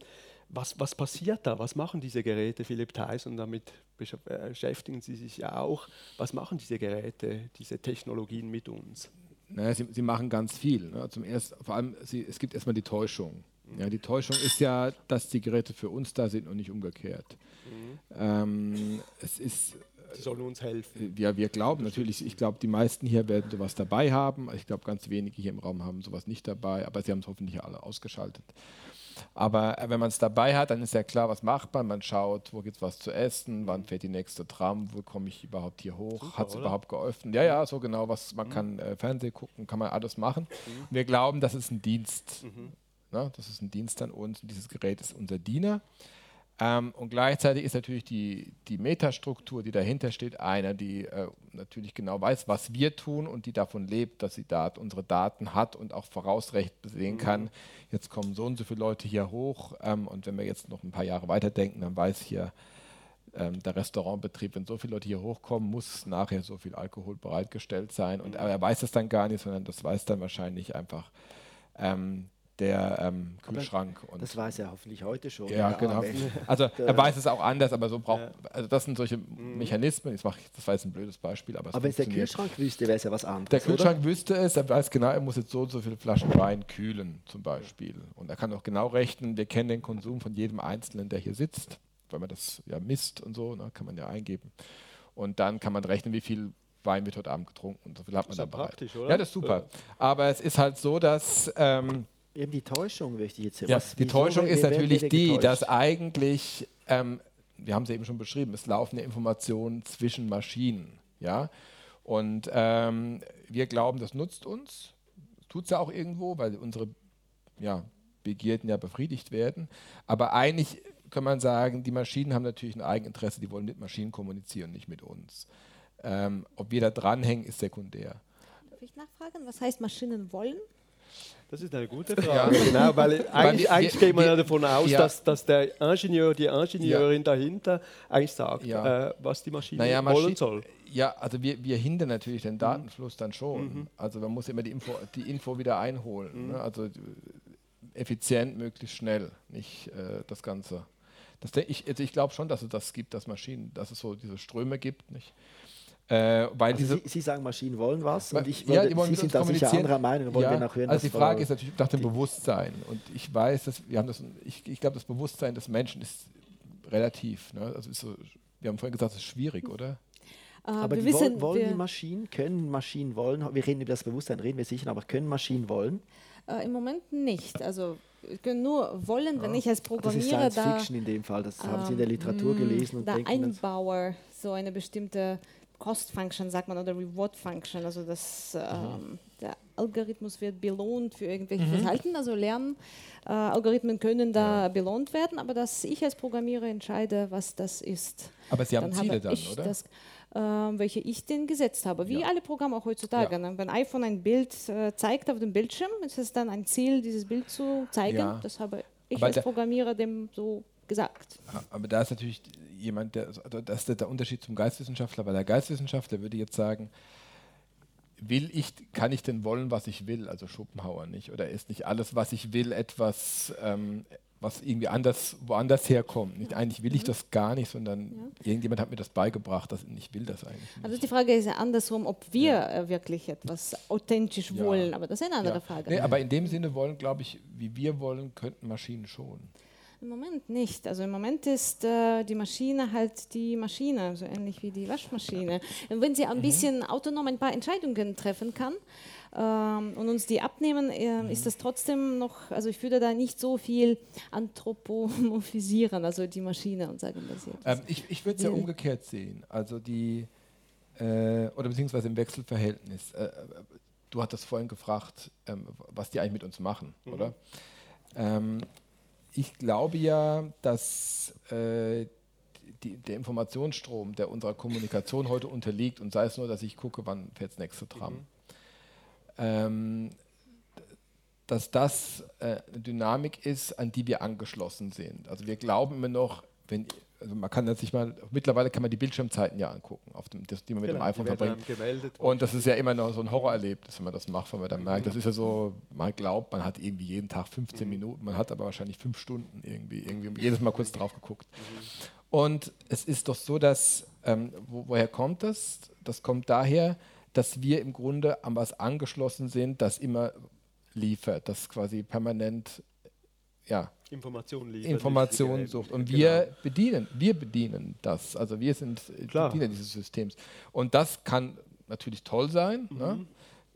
was, was passiert da? Was machen diese Geräte, Philipp Theis, und damit beschäftigen Sie sich ja auch. Was machen diese Geräte, diese Technologien mit uns? Naja, sie, sie machen ganz viel. Ne? Zum ersten, vor allem, sie, es gibt erstmal die Täuschung. Ja, die Täuschung ist ja, dass die Geräte für uns da sind und nicht umgekehrt. Mhm. Ähm, es ist Sie sollen uns helfen. Ja, wir glauben natürlich, ich glaube, die meisten hier werden sowas dabei haben. Ich glaube, ganz wenige hier im Raum haben sowas nicht dabei, aber sie haben es hoffentlich alle ausgeschaltet. Aber äh, wenn man es dabei hat, dann ist ja klar, was macht man. Man schaut, wo gibt es was zu essen, wann fährt die nächste Tram, wo komme ich überhaupt hier hoch, hat es überhaupt geöffnet. Ja, ja, so genau, was man mhm. kann äh, Fernsehen gucken, kann man alles machen. Mhm. Wir glauben, das ist ein Dienst. Mhm. Na, das ist ein Dienst an uns. Dieses Gerät ist unser Diener. Ähm, und gleichzeitig ist natürlich die, die Metastruktur, die dahinter steht, einer, die äh, natürlich genau weiß, was wir tun und die davon lebt, dass sie Dat unsere Daten hat und auch vorausrecht sehen kann, jetzt kommen so und so viele Leute hier hoch. Ähm, und wenn wir jetzt noch ein paar Jahre weiterdenken, dann weiß hier ähm, der Restaurantbetrieb, wenn so viele Leute hier hochkommen, muss nachher so viel Alkohol bereitgestellt sein. Und er weiß es dann gar nicht, sondern das weiß dann wahrscheinlich einfach ähm, der ähm, Kühlschrank. Und das weiß er hoffentlich heute schon. Ja, genau. Also er weiß es auch anders, aber so braucht, also das sind solche mhm. Mechanismen, ich, das war jetzt ein blödes Beispiel, aber Aber wenn es der Kühlschrank wüsste, wäre es ja was anderes. Der Kühlschrank oder? wüsste es, er weiß genau, er muss jetzt so und so viele Flaschen Wein kühlen, zum Beispiel. Und er kann auch genau rechnen, wir kennen den Konsum von jedem Einzelnen, der hier sitzt, weil man das ja misst und so, ne, kann man ja eingeben. Und dann kann man rechnen, wie viel Wein wird heute Abend getrunken und so viel hat man das ist dann praktisch, oder? Ja, das ist super. Aber es ist halt so, dass ähm, Eben die Täuschung möchte ich jetzt Ja, Was, die Täuschung ist natürlich die, dass eigentlich, ähm, wir haben es eben schon beschrieben, es laufen Informationen zwischen Maschinen. Ja? Und ähm, wir glauben, das nutzt uns. Tut es ja auch irgendwo, weil unsere ja, Begierden ja befriedigt werden. Aber eigentlich kann man sagen, die Maschinen haben natürlich ein Eigeninteresse, die wollen mit Maschinen kommunizieren, nicht mit uns. Ähm, ob wir da dranhängen, ist sekundär. Darf ich nachfragen, was heißt Maschinen wollen? Das ist eine gute Frage. Ja. Genau, weil eigentlich, eigentlich geht man ja davon aus, ja. dass, dass der Ingenieur, die Ingenieurin ja. dahinter eigentlich sagt, äh, was die Maschine naja, Maschi wollen soll. Ja, also wir, wir hindern natürlich den Datenfluss mhm. dann schon. Mhm. Also man muss immer die Info, die Info wieder einholen. Mhm. Ne? Also effizient, möglichst schnell, nicht äh, das Ganze. Das, ich also ich glaube schon, dass es das gibt, dass Maschinen, dass es so diese Ströme gibt. Nicht? Äh, weil also Sie, Sie, sagen, Maschinen wollen was und ich würde, ja, Sie sind da sicher anderer Meinung. Wollen ja, wir nach hören, also die Frage ist natürlich nach dem Bewusstsein und ich weiß, dass wir haben das, ich, ich glaube, das Bewusstsein des Menschen ist relativ. Ne? Also ist so, wir haben vorhin gesagt, es ist schwierig, oder? Äh, aber die wissen, wollen, wollen die Maschinen, können Maschinen wollen, wir reden über das Bewusstsein, reden wir sicher, aber können Maschinen wollen? Äh, Im Moment nicht. Also wir können nur wollen, wenn ja. ich als Programmierer das ist Science Fiction in dem Fall, das ähm, haben Sie in der Literatur ähm, gelesen. Und da Einbauer so eine bestimmte Cost Function sagt man oder Reward Function, also dass ähm, der Algorithmus wird belohnt für irgendwelches mhm. Verhalten, also Lernen. Äh, können da ja. belohnt werden, aber dass ich als Programmierer entscheide, was das ist. Aber Sie haben dann Ziele dann, oder? Das, äh, welche ich denn gesetzt habe, wie ja. alle Programme auch heutzutage. Ja. Ne? Wenn ein iPhone ein Bild äh, zeigt auf dem Bildschirm, ist es dann ein Ziel, dieses Bild zu zeigen. Das habe ich aber als Programmierer dem so gesagt. Aber da ist natürlich jemand, der, also das ist der Unterschied zum Geistwissenschaftler, weil der Geistwissenschaftler würde jetzt sagen, will ich, kann ich denn wollen, was ich will, also Schopenhauer nicht, oder ist nicht alles, was ich will, etwas, ähm, was irgendwie anders, woanders herkommt. Nicht, eigentlich will ich mhm. das gar nicht, sondern ja. irgendjemand hat mir das beigebracht, dass ich will das eigentlich nicht. Also die Frage ist ja andersrum, ob wir ja. Äh, wirklich etwas authentisch ja. wollen, aber das ist eine andere Frage. Nee, aber in dem Sinne wollen, glaube ich, wie wir wollen, könnten Maschinen schon. Im Moment nicht. Also im Moment ist äh, die Maschine halt die Maschine, so ähnlich wie die Waschmaschine. Und wenn sie ein mhm. bisschen autonom ein paar Entscheidungen treffen kann ähm, und uns die abnehmen, äh, mhm. ist das trotzdem noch, also ich würde da nicht so viel anthropomorphisieren, also die Maschine und sagen, dass ähm, Ich, ich würde es ja umgekehrt sehen. Also die äh, oder beziehungsweise im Wechselverhältnis. Äh, du hattest vorhin gefragt, ähm, was die eigentlich mit uns machen, mhm. oder? Ich glaube ja, dass äh, die, der Informationsstrom, der unserer Kommunikation heute unterliegt, und sei es nur, dass ich gucke, wann fährt das nächste Tram, mhm. ähm, dass das äh, eine Dynamik ist, an die wir angeschlossen sind. Also wir glauben immer noch, wenn, also man kann sich mal, mittlerweile kann man die Bildschirmzeiten ja angucken, auf dem, das, die man mit genau, dem iPhone verbringt. Und das ist ja immer noch so ein Horrorerlebnis, wenn man das macht, wenn man dann mhm. merkt, das ist ja so, man glaubt, man hat irgendwie jeden Tag 15 mhm. Minuten, man hat aber wahrscheinlich fünf Stunden irgendwie, irgendwie jedes Mal kurz drauf geguckt. Mhm. Und es ist doch so, dass, ähm, wo, woher kommt das? Das kommt daher, dass wir im Grunde an was angeschlossen sind, das immer liefert, das quasi permanent ja, Informationen liefert. Informationen sucht. Und wir genau. bedienen, wir bedienen das. Also wir sind Klar. Bediener dieses Systems. Und das kann natürlich toll sein, mhm. ne?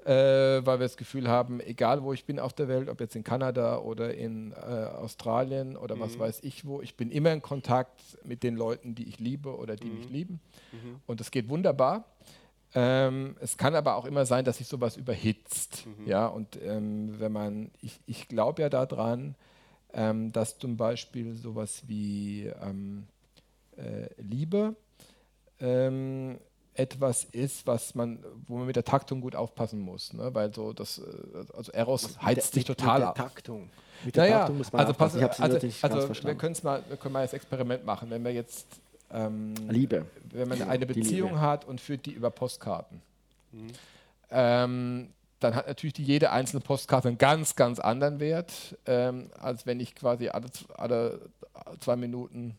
äh, weil wir das Gefühl haben, egal wo ich bin auf der Welt, ob jetzt in Kanada oder in äh, Australien oder mhm. was weiß ich wo, ich bin immer in Kontakt mit den Leuten, die ich liebe oder die mhm. mich lieben. Mhm. Und das geht wunderbar. Ähm, es kann aber auch immer sein, dass sich sowas überhitzt. Mhm. Ja, und ähm, wenn man, ich, ich glaube ja daran, ähm, dass zum Beispiel sowas wie ähm, äh, Liebe ähm, etwas ist, was man, wo man mit der Taktung gut aufpassen muss, ne? weil so das, äh, also Eros heizt sich total ab. Taktung. Mit der naja, Taktung muss man also, pass, also, also wir können mal, wir können mal das Experiment machen, wenn wir jetzt ähm, Liebe, wenn man eine Beziehung hat und führt die über Postkarten. Mhm. Ähm, dann hat natürlich die, jede einzelne Postkarte einen ganz, ganz anderen Wert, ähm, als wenn ich quasi alle, alle zwei Minuten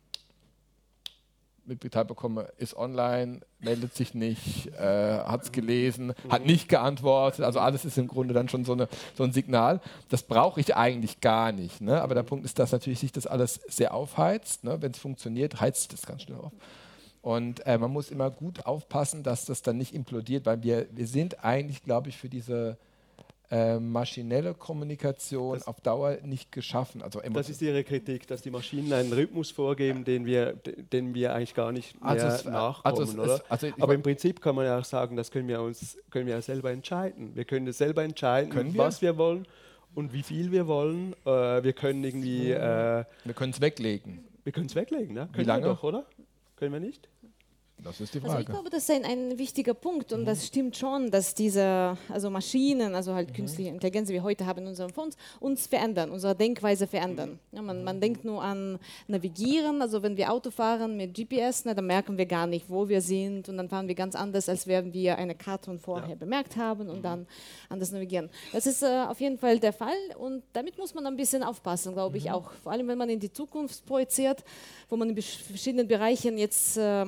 mitgeteilt bekomme, ist online, meldet sich nicht, äh, hat es gelesen, hat nicht geantwortet. Also alles ist im Grunde dann schon so, eine, so ein Signal. Das brauche ich eigentlich gar nicht. Ne? Aber der Punkt ist, dass natürlich sich das alles sehr aufheizt. Ne? Wenn es funktioniert, heizt es ganz schnell auf. Und äh, man muss immer gut aufpassen, dass das dann nicht implodiert, weil wir, wir sind eigentlich, glaube ich, für diese äh, maschinelle Kommunikation das, auf Dauer nicht geschaffen. Also das ist Ihre Kritik, dass die Maschinen einen Rhythmus vorgeben, den wir, den wir eigentlich gar nicht mehr also es, nachkommen, also oder? also Aber im Prinzip kann man ja auch sagen, das können wir uns können wir ja selber entscheiden. Wir können selber entscheiden, wir? was wir wollen und wie viel wir wollen. Äh, wir können irgendwie... Äh, wir können es weglegen. Wir können es weglegen, ne? Können wie lange? doch, oder? Können wir nicht? Das ist die Frage. Also ich glaube, das ist ein, ein wichtiger Punkt und mhm. das stimmt schon, dass diese also Maschinen, also halt mhm. künstliche Intelligenz, die wir heute haben in unseren Phones, uns verändern, unsere Denkweise verändern. Mhm. Ja, man, man denkt nur an Navigieren, also wenn wir Auto fahren mit GPS, na, dann merken wir gar nicht, wo wir sind und dann fahren wir ganz anders, als wären wir eine Karte vorher ja. bemerkt haben und mhm. dann anders navigieren. Das ist äh, auf jeden Fall der Fall und damit muss man ein bisschen aufpassen, glaube ich mhm. auch. Vor allem, wenn man in die Zukunft projiziert, wo man in verschiedenen Bereichen jetzt äh,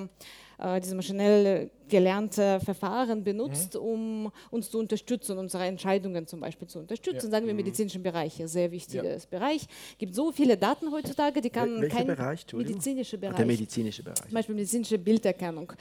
diese maschinell gelernte Verfahren benutzt, mhm. um uns zu unterstützen, unsere Entscheidungen zum Beispiel zu unterstützen. Ja. Sagen wir im mhm. medizinischen Bereich, ein sehr wichtiges ja. Bereich. Es gibt so viele Daten heutzutage, die kann Welcher kein Bereich, medizinische Bereich. Der medizinische Bereich. Zum Beispiel medizinische Bilderkennung.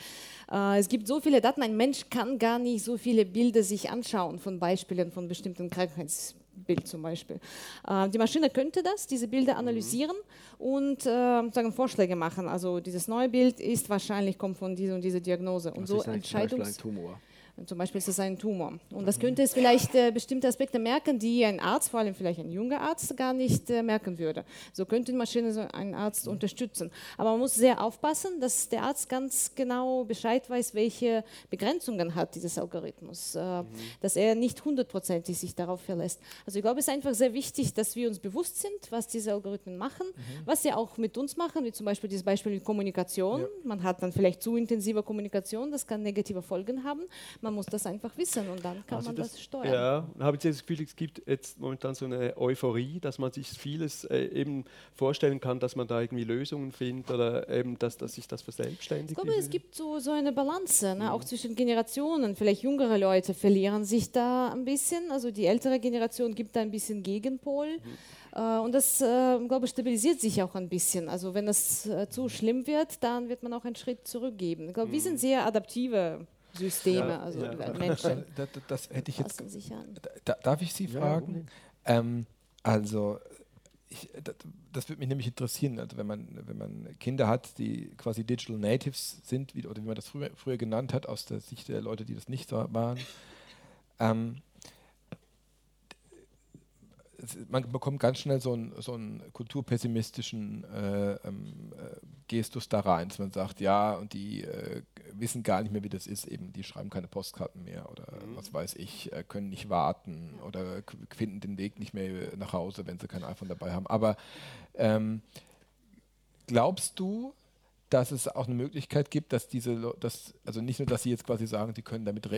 Äh, es gibt so viele Daten, ein Mensch kann gar nicht so viele Bilder sich anschauen von Beispielen von bestimmten Krankheits Bild zum Beispiel. Äh, die Maschine könnte das, diese Bilder analysieren mhm. und äh, sagen Vorschläge machen. Also dieses neue Bild ist wahrscheinlich kommt von dieser und dieser Diagnose. Und Was so Entscheidungs Tumor. Zum Beispiel ist es ein Tumor. Und das könnte es vielleicht äh, bestimmte Aspekte merken, die ein Arzt, vor allem vielleicht ein junger Arzt, gar nicht äh, merken würde. So könnte die Maschine so einen Arzt unterstützen. Aber man muss sehr aufpassen, dass der Arzt ganz genau Bescheid weiß, welche Begrenzungen hat dieses Algorithmus, äh, mhm. dass er nicht hundertprozentig sich darauf verlässt. Also ich glaube, es ist einfach sehr wichtig, dass wir uns bewusst sind, was diese Algorithmen machen, mhm. was sie auch mit uns machen, wie zum Beispiel dieses Beispiel mit Kommunikation. Ja. Man hat dann vielleicht zu intensive Kommunikation, das kann negative Folgen haben. Man man muss das einfach wissen und dann kann also man das, das, steuern. Ja, habe ich das Gefühl, es gibt jetzt momentan so eine Euphorie, dass man sich vieles äh, eben vorstellen kann, dass man da irgendwie Lösungen findet oder eben, dass, dass sich das verselbstständigt. Ich glaube, es gibt so, so eine Balance, ne? Mhm. auch zwischen Generationen. Vielleicht jüngere Leute verlieren sich da ein bisschen, also die ältere Generation gibt da ein bisschen Gegenpol. Mhm. Äh, und das, äh, glaube ich, stabilisiert sich auch ein bisschen. Also wenn es äh, zu schlimm wird, dann wird man auch einen Schritt zurückgeben. Ich glaube, mhm. wir sind sehr adaptive Systeme, ja, also ja. Menschen. Das, das, hätte ich jetzt. Da, darf ich Sie fragen? Ja, ähm, also ich, das, das würde mich nämlich interessieren, also wenn man, wenn man Kinder hat, die quasi Digital Natives sind, wie, oder wie man das früher, früher genannt hat, aus der Sicht der Leute, die das nicht so waren. Ähm, man bekommt ganz schnell so einen, so einen kulturpessimistischen äh, ähm, äh, Gestus da rein, dass man sagt, ja, und die äh, wissen gar nicht mehr, wie das ist, eben, die schreiben keine Postkarten mehr oder mhm. was weiß ich, äh, können nicht warten oder finden den Weg nicht mehr nach Hause, wenn sie kein iPhone dabei haben. Aber ähm, glaubst du, dass es auch eine Möglichkeit gibt, dass diese, dass, also nicht nur, dass sie jetzt quasi sagen, sie können damit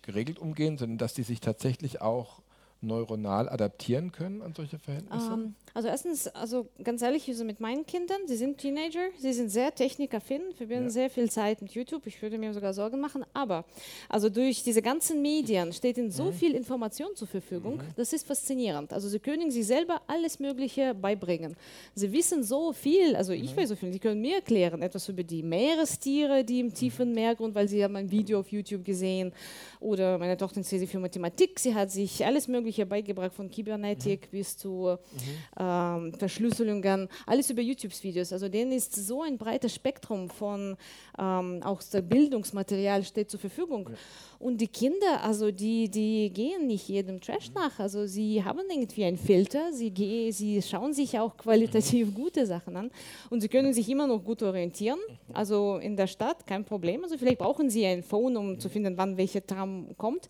geregelt umgehen, sondern dass die sich tatsächlich auch neuronal adaptieren können an solche Verhältnisse? Um, ähm, also erstens, also ganz ehrlich, also mit meinen Kindern, sie sind Teenager, sie sind sehr technikaffin, verbinden ja. sehr viel Zeit mit YouTube, ich würde mir sogar Sorgen machen, aber also durch diese ganzen Medien steht ihnen so mhm. viel Information zur Verfügung, mhm. das ist faszinierend. Also sie können sich selber alles Mögliche beibringen. Sie wissen so viel, also ich mhm. weiß so viel, sie können mir erklären, etwas über die Meerestiere, die im tiefen mhm. Meergrund, weil sie haben ein Video auf YouTube gesehen oder meine Tochter interessiert sich für Mathematik, sie hat sich alles Mögliche beigebracht, von Kybernetik mhm. bis zu mhm ähm, Verschlüsselungen, alles über YouTube-Videos. Also denen ist so ein breites Spektrum von ähm, auch Bildungsmaterial steht zur Verfügung. Ja. Und die Kinder, also die, die gehen nicht jedem Trash mhm. nach. Also sie haben irgendwie einen Filter, sie, gehen, sie schauen sich auch qualitativ mhm. gute Sachen an und sie können sich immer noch gut orientieren. Also in der Stadt kein Problem. Also vielleicht brauchen sie ein Phone, um zu finden, wann welcher Tram kommt.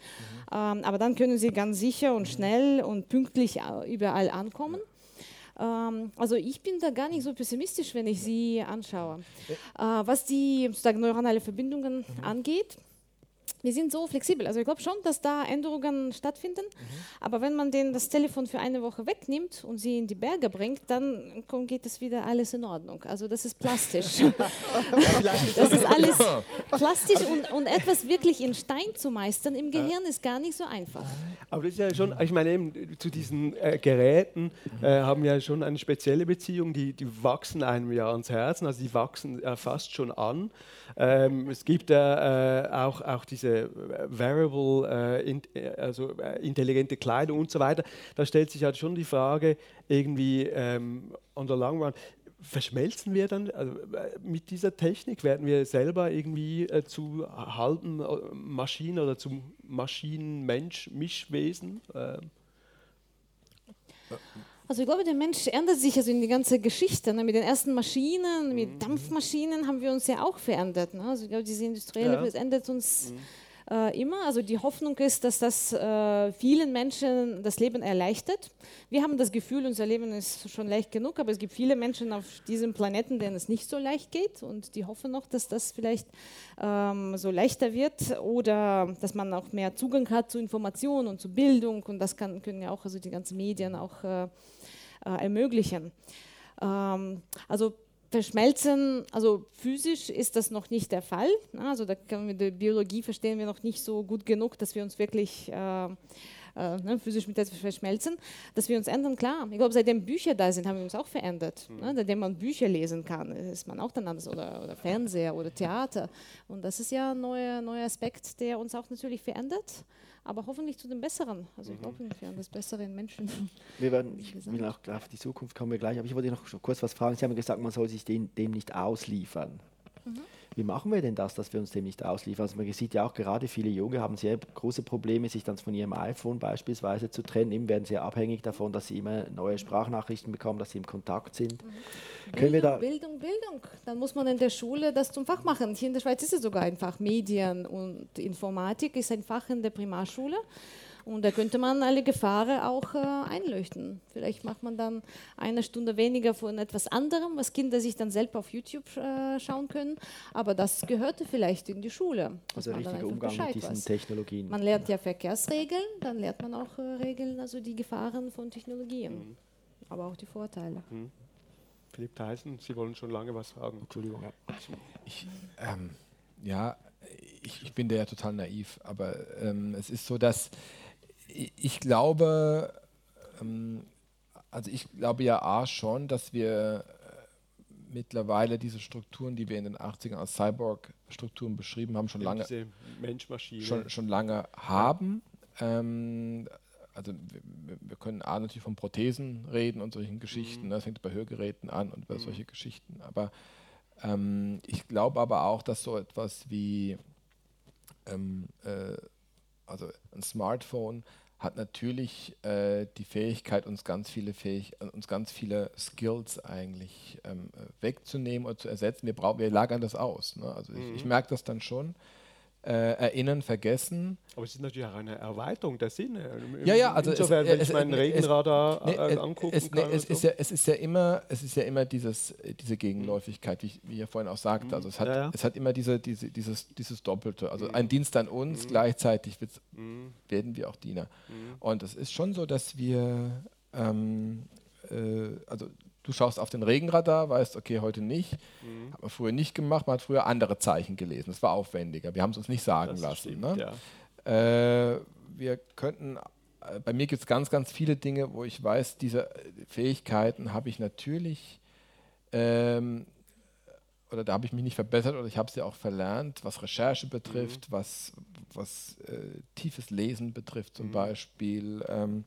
Ähm, aber dann können sie ganz sicher und schnell und pünktlich äh, überall ankommen. Ähm, also ich bin da gar nicht so pessimistisch, wenn ich sie anschaue. Äh, was die sozusagen neuronale Verbindungen mhm. angeht, wir sind so flexibel. Also ich glaube schon, dass da Änderungen stattfinden. Mhm. Aber wenn man denen das Telefon für eine Woche wegnimmt und sie in die Berge bringt, dann geht es wieder alles in Ordnung. Also das ist plastisch. das ist alles plastisch und, und, etwas wirklich in Stein zu meistern im Gehirn ist gar nicht so einfach. Aber das ist ja schon, ich meine eben zu diesen äh, Geräten äh, haben ja schon eine spezielle Beziehung. Die, die wachsen einem ja ans Herzen, also die wachsen äh, fast schon an. Ähm, es gibt äh, auch, auch diese Variable, äh, in, also äh, intelligente Kleidung und so weiter. Da stellt sich halt schon die Frage, irgendwie ähm, on the long run, verschmelzen wir dann also, äh, mit dieser Technik? Werden wir selber irgendwie äh, zu halben äh, Maschinen oder zum Maschinen-Mensch-Mischwesen? Äh. Also ich glaube, der Mensch ändert sich also in die ganze Geschichte. Ne? Mit den ersten Maschinen, mit mhm. Dampfmaschinen haben wir uns ja auch verändert. Ne? Also ich glaube, diese industrielle ja. ändert uns mhm äh, immer. Also die Hoffnung ist, dass das äh, vielen Menschen das Leben erleichtert. Wir haben das Gefühl, unser Leben ist schon leicht genug, aber es gibt viele Menschen auf diesem Planeten, denen es nicht so leicht geht und die hoffen noch, dass das vielleicht ähm, so leichter wird oder dass man auch mehr Zugang hat zu Informationen und zu Bildung und das kann, können ja auch also die ganzen Medien auch äh, ermöglichen. Ähm, also verschmelzen, also physisch ist das noch nicht der Fall. Also da können wir die Biologie verstehen wir noch nicht so gut genug, dass wir uns wirklich äh, äh, ne, physisch mit etwas verschmelzen, dass wir uns ändern, klar. Ich glaube, seitdem Bücher da sind, haben wir uns auch verändert. Mhm. Ne? Seitdem man Bücher lesen kann, ist man auch dann anders oder, oder Fernseher oder Theater. Und das ist ja ein neuer, neuer Aspekt, der uns auch natürlich verändert aber hoffentlich zu dem Besseren. Also ich mhm. glaube, wir an das Bessere in Menschen. Wir werden, ich will auch auf die Zukunft kommen wir gleich, aber ich wollte noch kurz was fragen. Sie haben gesagt, man soll sich dem, dem nicht ausliefern. Mhm. Wie machen wir denn das, dass wir uns dem nicht ausliefern? Also man sieht ja auch gerade viele Junge haben sehr große Probleme, sich dann von ihrem iPhone beispielsweise zu trennen. Eben werden sie abhängig davon, dass sie immer neue Sprachnachrichten bekommen, dass sie im Kontakt sind. Mhm. Bildung, wir da Bildung, Bildung. Dann muss man in der Schule das zum Fach machen. Hier in der Schweiz ist es sogar ein Fach. Medien und Informatik ist ein Fach in der Primarschule. Und da könnte man alle Gefahren auch äh, einleuchten. Vielleicht macht man dann eine Stunde weniger von etwas anderem, was Kinder sich dann selber auf YouTube äh, schauen können. Aber das gehörte vielleicht in die Schule. Also richtiger Umgang Bescheid mit diesen was. Technologien. Man lernt ja Verkehrsregeln, dann lernt man auch äh, Regeln, also die Gefahren von Technologien. Mhm. Aber auch die Vorteile. Mhm. Philipp Theisen, Sie wollen schon lange was sagen. Entschuldigung. Ja, ich, ähm, ja, ich, ich, bin da ja total naiv, aber ähm, es ist so, dass ich glaube, ähm, also ich glaube ja A schon, dass wir äh, mittlerweile diese Strukturen, die wir in den 80ern als Cyborg-Strukturen beschrieben haben, schon lange, schon, schon lange haben. Ähm, also wir, wir, können A natürlich von Prothesen reden und solchen Geschichten, mhm. ne? das fängt bei Hörgeräten an und bei mhm. solche Geschichten. Aber ähm, ich glaube aber auch, dass so etwas wie ähm, äh, also ein Smartphone hat natürlich äh, die Fähigkeit, uns ganz viele Fähig uns ganz viele Skills eigentlich ähm, wegzunehmen oder zu ersetzen. Wir, brauchen, wir lagern das aus. Ne? Also mhm. ich, ich merke das dann schon äh, erinnern, vergessen. Aber es ist natürlich auch eine Erweiterung der Sinne. Ja, ja, also Insofern, es, wenn ich meinen Regenradar nee, äh, angucken es, kann. Nee, es, so. ist ja, es ist ja immer, es ist ja immer dieses, diese Gegenläufigkeit, wie ich, wie ich ja vorhin auch sagte. Mhm. Also es hat, ja, ja. es hat immer diese, diese, dieses, dieses Doppelte. Also mhm. ein Dienst an uns, mhm. gleichzeitig mhm. werden wir auch Diener. Mhm. Und es ist schon so, dass wir ähm, äh, also du schaust auf den Regenradar, weißt, okay, heute nicht. Mhm. Hat man früher nicht gemacht, man hat früher andere Zeichen gelesen. Das war aufwendiger. Wir haben es uns nicht sagen das lassen. Stimmt, ne? ja. äh, wir könnten, äh, bei mir gibt es ganz, ganz viele Dinge, wo ich weiß, diese Fähigkeiten habe ich natürlich, ähm, oder da habe ich mich nicht verbessert oder ich habe sie auch verlernt, was Recherche betrifft, mhm. was, was äh, tiefes Lesen betrifft zum mhm. Beispiel. Ähm,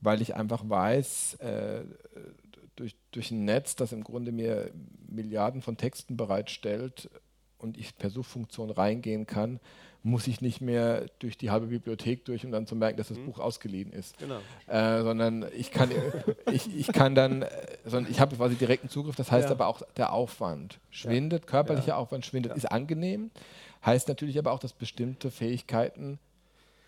weil ich einfach weiß, äh, durch, ein Netz, das im Grunde mir Milliarden von Texten bereitstellt und ich per Suchfunktion reingehen kann, muss ich nicht mehr durch die halbe Bibliothek durch, um dann zu merken, dass das mhm. Buch ausgeliehen ist. Genau. Äh, sondern ich kann, ich, ich kann dann, äh, sondern ich habe quasi direkten Zugriff, das heißt ja. aber auch, der Aufwand schwindet, ja. körperlicher ja. Aufwand schwindet, ist angenehm, heißt natürlich aber auch, dass bestimmte Fähigkeiten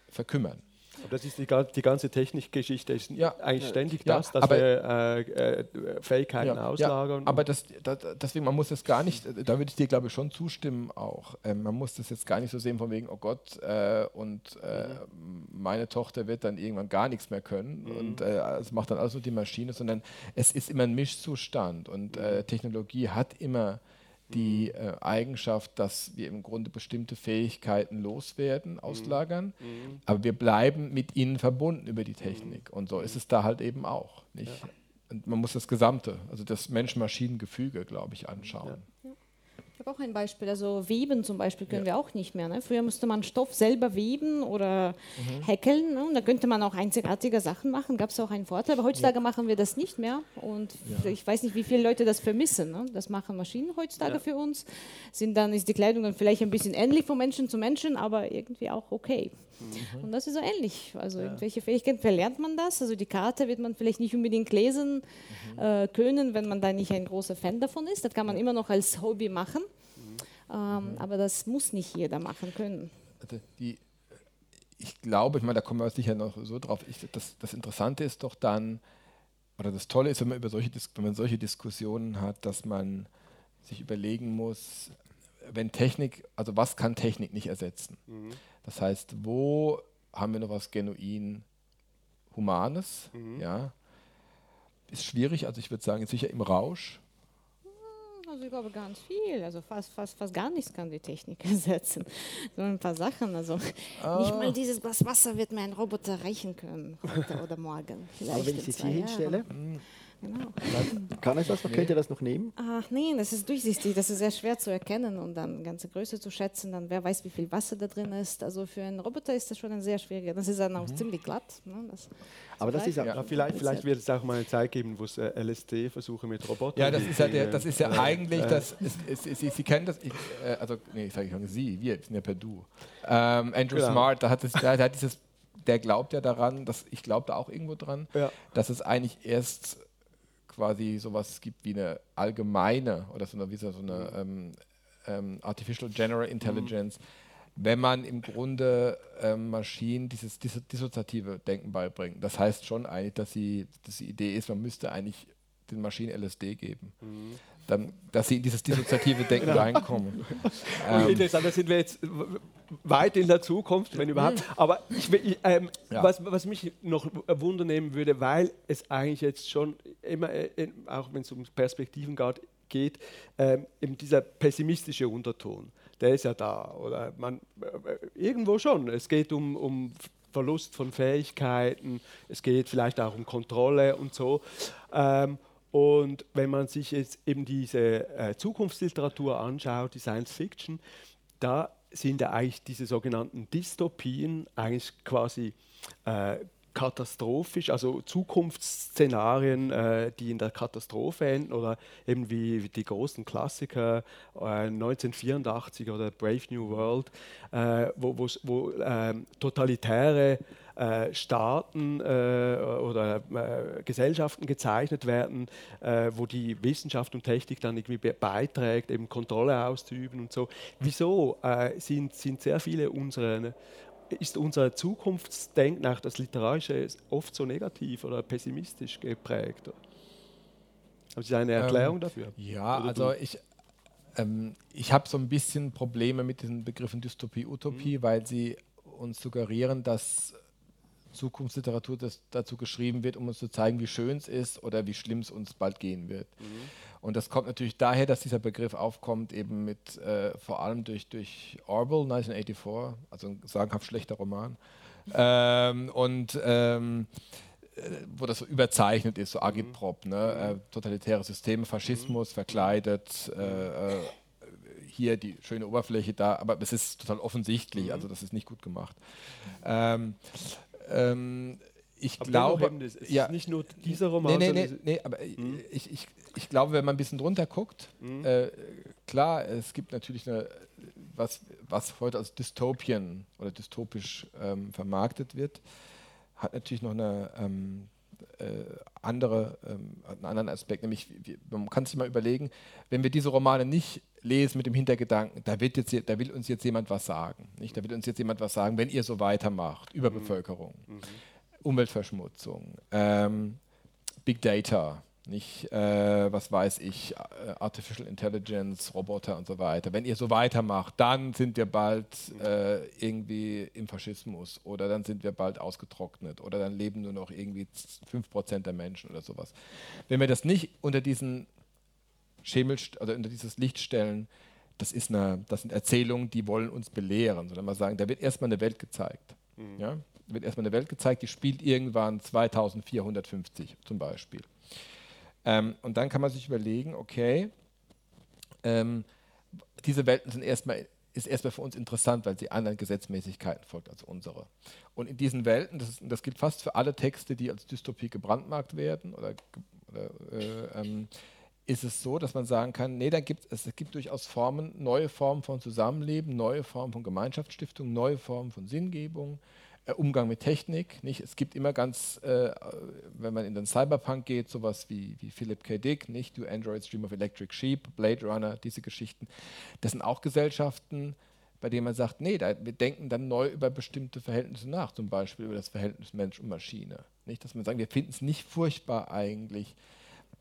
verkümmern. Das ist die, die ganze Technikgeschichte, ist ja, eigentlich ständig ja, das, dass aber, wir äh, äh, Fähigkeiten ja, auslagern. aber das, das, deswegen, man muss das gar nicht, da würde ich dir glaube ich schon zustimmen auch. Ähm, man muss das jetzt gar nicht so sehen von wegen, oh Gott, äh, und äh, mhm. meine Tochter wird dann irgendwann gar nichts mehr können mhm. und äh, es macht dann alles nur die Maschine, sondern es ist immer ein Mischzustand und äh, mhm. Technologie hat immer die äh, Eigenschaft, dass wir im Grunde bestimmte Fähigkeiten loswerden, mhm. auslagern, mhm. aber wir bleiben mit ihnen verbunden über die Technik. Mhm. Und so ist es da halt eben auch. Nicht? Ja. Und man muss das Gesamte, also das Mensch-Maschinen-Gefüge, glaube ich, anschauen. Ja. Habe auch ein Beispiel. Also Weben zum Beispiel können ja. wir auch nicht mehr. Ne? Früher musste man Stoff selber weben oder mhm. häkeln. Ne? Und da könnte man auch einzigartige Sachen machen. Gab es auch einen Vorteil. Aber heutzutage ja. machen wir das nicht mehr. Und ja. ich weiß nicht, wie viele Leute das vermissen. Ne? Das machen Maschinen heutzutage für uns. Sind dann ist die Kleidung dann vielleicht ein bisschen ähnlich von Menschen zu Menschen, aber irgendwie auch okay. Mhm. Und das ist so ähnlich. Also ja. irgendwelche Fähigkeiten verlernt man das. Also die Karte wird man vielleicht nicht unbedingt lesen mhm. äh, können, wenn man da nicht ein großer Fan davon ist. Das kann man immer noch als Hobby machen. Mhm. Ähm, aber das muss nicht jeder machen können. Also die, ich glaube, ich meine, da kommen wir sicher noch so drauf. Ich, das, das Interessante ist doch dann, oder das Tolle ist, wenn man über solche, wenn man solche Diskussionen hat, dass man sich überlegen muss, wenn Technik, also was kann Technik nicht ersetzen? Mhm. Das heißt, wo haben wir noch was genuin Humanes? Mhm. Ja. Ist schwierig, also ich würde sagen, sicher im Rausch. Hm, also ich glaube ganz viel, also fast, fast, fast gar nichts kann die Technik ersetzen. So ein paar Sachen, also ah. nicht mal dieses Glas Wasser wird mir ein Roboter reichen können heute oder morgen. Vielleicht Aber wenn ich es hier hinstelle, hm. Genau. Kann ich das noch? Nee. Könnt ihr das noch nehmen? Ach nee, das ist durchsichtig, das ist sehr schwer zu erkennen und dann ganze Größe zu schätzen, dann wer weiß, wie viel Wasser da drin ist. Also für einen Roboter ist das schon ein sehr schwieriger. Das ist dann auch mhm. ziemlich glatt. Ne? Das Aber das ist ja, ja vielleicht, vielleicht wird es auch mal eine Zeit geben, wo es äh, LSD-Versuche mit Robotern Ja, das ist ja, der, das ist ja äh, eigentlich, das ist, ist, Sie, Sie kennen das, ich, äh, also nee, ich sage ich Sie, wir sind ja per Du. Ähm, Andrew genau. Smart, da hat, es, der, der hat dieses der glaubt ja daran, dass ich glaube da auch irgendwo dran, ja. dass es eigentlich erst quasi sowas gibt wie eine allgemeine oder so eine, wie so eine ähm, ähm, Artificial General Intelligence, mhm. wenn man im Grunde ähm, Maschinen dieses dissoziative Denken beibringt. Das heißt schon eigentlich, dass, sie, dass die Idee ist, man müsste eigentlich den Maschinen LSD geben. Mhm dann, dass sie in dieses dissoziative Denken genau. reinkommen. ähm. Interessant, da sind wir jetzt weit in der Zukunft, wenn überhaupt. Mhm. Aber ich, ich, ähm, ja. was, was, mich noch Wunder nehmen würde, weil es eigentlich jetzt schon immer, äh, auch wenn es um Perspektiven geht, ähm, eben dieser pessimistische Unterton, der ist ja da. Oder man, äh, irgendwo schon. Es geht um, um Verlust von Fähigkeiten, es geht vielleicht auch um Kontrolle und so. Ähm, und wenn man sich jetzt eben diese äh, Zukunftsliteratur anschaut, die Science Fiction, da sind ja eigentlich diese sogenannten Dystopien eigentlich quasi äh, katastrophisch, also Zukunftsszenarien, äh, die in der Katastrophe enden oder eben wie, die großen Klassiker äh, 1984 oder Brave New World, äh, wo, wo ähm, totalitäre äh, Staaten äh, oder äh, Gesellschaften gezeichnet werden, äh, wo die Wissenschaft und Technik dann irgendwie beiträgt, eben Kontrolle auszuüben und so. Wieso äh, sind, sind sehr viele unserer ist unser Zukunftsdenken, auch das Literarische, oft so negativ oder pessimistisch geprägt? Haben Sie eine Erklärung ähm, dafür? Ja, oder also du? ich, ähm, ich habe so ein bisschen Probleme mit diesen Begriffen Dystopie, Utopie, mhm. weil sie uns suggerieren, dass Zukunftsliteratur dazu geschrieben wird, um uns zu zeigen, wie schön es ist oder wie schlimm es uns bald gehen wird. Mhm. Und das kommt natürlich daher, dass dieser Begriff aufkommt, eben mit äh, vor allem durch, durch Orwell 1984, also ein sagenhaft schlechter Roman. Ähm, und ähm, äh, wo das so überzeichnet ist, so mhm. Agitprop, ne? Äh, totalitäre Systeme, Faschismus mhm. verkleidet, äh, äh, hier die schöne Oberfläche da, aber es ist total offensichtlich, mhm. also das ist nicht gut gemacht. Ähm, ähm, ich aber glaube, es ist ja, nicht nur dieser Roman. Nee, nee, nee, nee aber hm? ich, ich, ich glaube, wenn man ein bisschen drunter guckt, hm? äh, klar, es gibt natürlich eine, was, was heute als Dystopien oder dystopisch ähm, vermarktet wird, hat natürlich noch eine ähm, äh, andere, ähm, einen anderen Aspekt. Nämlich, man kann sich mal überlegen, wenn wir diese Romane nicht lesen mit dem Hintergedanken, da, wird jetzt, da will uns jetzt jemand was sagen. Nicht? Da will uns jetzt jemand was sagen, wenn ihr so weitermacht, Überbevölkerung. Mhm. Umweltverschmutzung, ähm, Big Data, nicht, äh, was weiß ich, äh, Artificial Intelligence, Roboter und so weiter. Wenn ihr so weitermacht, dann sind wir bald äh, irgendwie im Faschismus oder dann sind wir bald ausgetrocknet oder dann leben nur noch irgendwie 5% der Menschen oder sowas. Wenn wir das nicht unter diesen Schemel, oder unter dieses Licht stellen, das, ist eine, das sind Erzählungen, die wollen uns belehren, sondern mal sagen, da wird erstmal eine Welt gezeigt. Mhm. Ja? wird erstmal eine Welt gezeigt, die spielt irgendwann 2450 zum Beispiel. Ähm, und dann kann man sich überlegen, okay, ähm, diese Welten sind erstmal, ist erstmal für uns interessant, weil sie anderen Gesetzmäßigkeiten folgt als unsere. Und in diesen Welten, das, ist, das gilt fast für alle Texte, die als Dystopie gebrandmarkt werden, oder, oder äh, ähm, ist es so, dass man sagen kann, nee, da gibt, es gibt durchaus Formen, neue Formen von Zusammenleben, neue Formen von Gemeinschaftsstiftung, neue Formen von Sinngebung, äh, Umgang mit Technik. Nicht? Es gibt immer ganz, äh, wenn man in den Cyberpunk geht, sowas wie, wie Philip K. Dick, nicht? Do Androids Dream of Electric Sheep, Blade Runner, diese Geschichten. Das sind auch Gesellschaften, bei denen man sagt, nee, da, wir denken dann neu über bestimmte Verhältnisse nach, zum Beispiel über das Verhältnis Mensch und Maschine. Nicht? Dass man sagt, wir finden es nicht furchtbar eigentlich,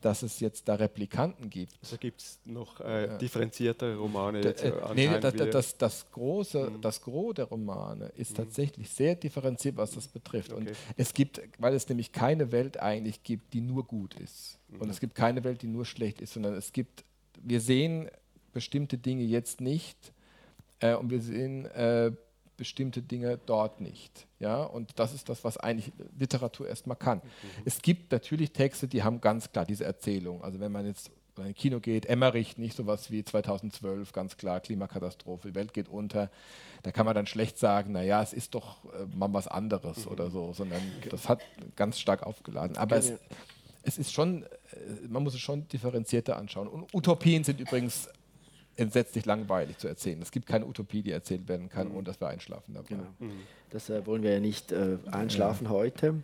dass es jetzt da Replikanten gibt. Also gibt es noch äh, ja. differenziertere Romane? Jetzt, äh, nee, das, das, das, große, mhm. das Gros der Romane ist mhm. tatsächlich sehr differenziert, was das betrifft. Okay. Und es gibt, weil es nämlich keine Welt eigentlich gibt, die nur gut ist. Mhm. Und es gibt keine Welt, die nur schlecht ist, sondern es gibt, wir sehen bestimmte Dinge jetzt nicht äh, und wir sehen äh, bestimmte Dinge dort nicht. Ja? Und das ist das, was eigentlich Literatur erstmal kann. Mhm. Es gibt natürlich Texte, die haben ganz klar diese Erzählung. Also wenn man jetzt in ein Kino geht, Emmerich, nicht sowas wie 2012, ganz klar, Klimakatastrophe, die Welt geht unter. Da kann man dann schlecht sagen, naja, es ist doch äh, mal was anderes mhm. oder so, sondern das hat ganz stark aufgeladen. Aber es, es ist schon, äh, man muss es schon differenzierter anschauen. Und Utopien sind übrigens entsetzlich langweilig zu erzählen. Es gibt keine Utopie, die erzählt werden kann, mhm. ohne dass wir einschlafen dabei. Genau. Mhm. Das äh, wollen wir ja nicht äh, einschlafen ja. heute.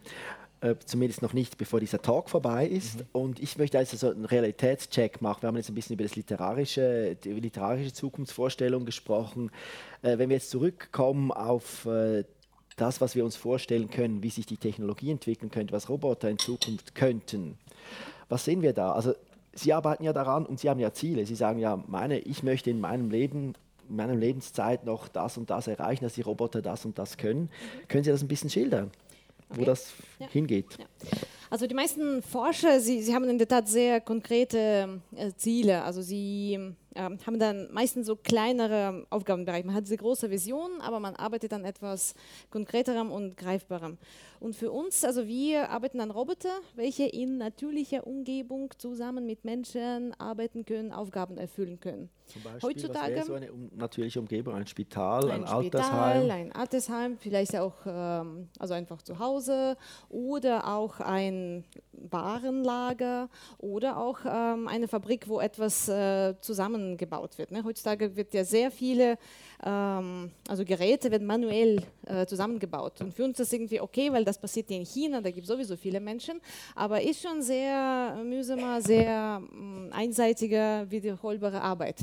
Äh, zumindest noch nicht, bevor dieser Talk vorbei ist. Mhm. Und ich möchte also so einen Realitätscheck machen. Wir haben jetzt ein bisschen über das literarische, die literarische Zukunftsvorstellung gesprochen. Äh, wenn wir jetzt zurückkommen auf äh, das, was wir uns vorstellen können, wie sich die Technologie entwickeln könnte, was Roboter in Zukunft könnten. Was sehen wir da? Also Sie arbeiten ja daran und Sie haben ja Ziele. Sie sagen ja, meine, ich möchte in meinem Leben, in meiner Lebenszeit noch das und das erreichen, dass die Roboter das und das können. Können Sie das ein bisschen schildern, okay. wo das ja. hingeht? Ja. Also die meisten Forscher, sie, sie haben in der Tat sehr konkrete äh, Ziele. Also sie äh, haben dann meistens so kleinere Aufgabenbereiche. Man hat diese große Vision, aber man arbeitet an etwas konkreterem und greifbarem. Und für uns, also wir arbeiten an Roboter, welche in natürlicher Umgebung zusammen mit Menschen arbeiten können, Aufgaben erfüllen können. Zum Beispiel, Heutzutage so eine um, natürliche Umgebung, ein Spital, ein, ein Altersheim. Spital, ein Altersheim, vielleicht auch ähm, also einfach zu Hause oder auch ein Warenlager oder auch ähm, eine Fabrik, wo etwas äh, zusammengebaut wird. Ne? Heutzutage wird ja sehr viele ähm, also Geräte werden manuell äh, zusammengebaut. Und für uns ist das irgendwie okay, weil das passiert in China, da gibt es sowieso viele Menschen, aber ist schon sehr mühsamer, sehr mh, einseitige, wiederholbare Arbeit.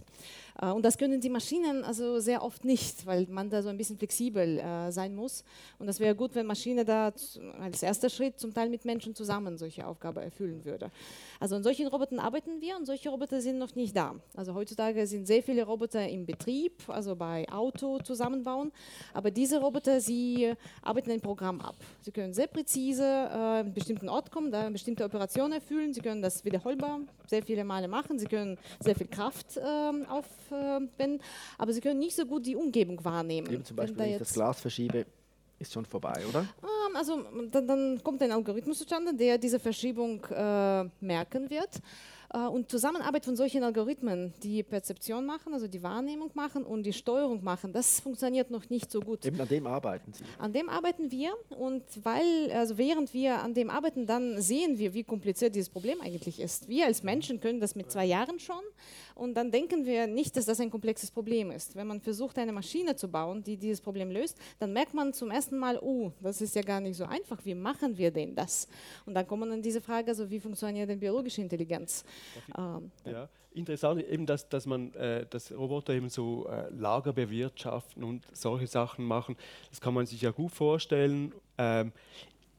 Äh, und das können die Maschinen also sehr oft nicht, weil man da so ein bisschen flexibel äh, sein muss. Und das wäre gut, wenn Maschine da als erster Schritt zum Teil mit Menschen zusammen solche Aufgabe erfüllen würde. Also an solchen Robotern arbeiten wir und solche Roboter sind noch nicht da. Also heutzutage sind sehr viele Roboter im Betrieb, also bei Auto zusammenbauen. Aber diese Roboter, sie arbeiten ein Programm ab. Sie können sehr präzise äh, einen bestimmten Ort kommen, da eine bestimmte Operation erfüllen. Sie können das wiederholbar sehr viele Male machen. Sie können sehr viel Kraft äh, auf wenn, aber sie können nicht so gut die Umgebung wahrnehmen. Eben zum Beispiel, wenn, wenn ich das Glas verschiebe, ist schon vorbei, oder? Ähm, also dann, dann, kommt ein Algorithmus zustande, der diese Verschiebung äh, merken wird. Äh, und Zusammenarbeit von solchen Algorithmen, die Perzeption machen, also die Wahrnehmung machen und die Steuerung machen, das funktioniert noch nicht so gut. Eben an dem arbeiten Sie. An dem arbeiten wir und weil, also während wir an dem arbeiten, dann sehen wir, wie kompliziert dieses Problem eigentlich ist. Wir als Menschen können das mit zwei Jahren schon und dann denken wir nicht, dass das ein komplexes Problem ist. Wenn man versucht, eine Maschine zu bauen, die dieses Problem löst, dann merkt man zum ersten Mal, oh, das ist ja gar nicht so einfach. Wie machen wir denn das? Und dann kommt man an diese Frage, also wie funktioniert denn biologische Intelligenz? Ähm, ja, interessant eben, dass, dass man äh, dass Roboter eben so äh, Lager bewirtschaften und solche Sachen machen. Das kann man sich ja gut vorstellen. Ähm,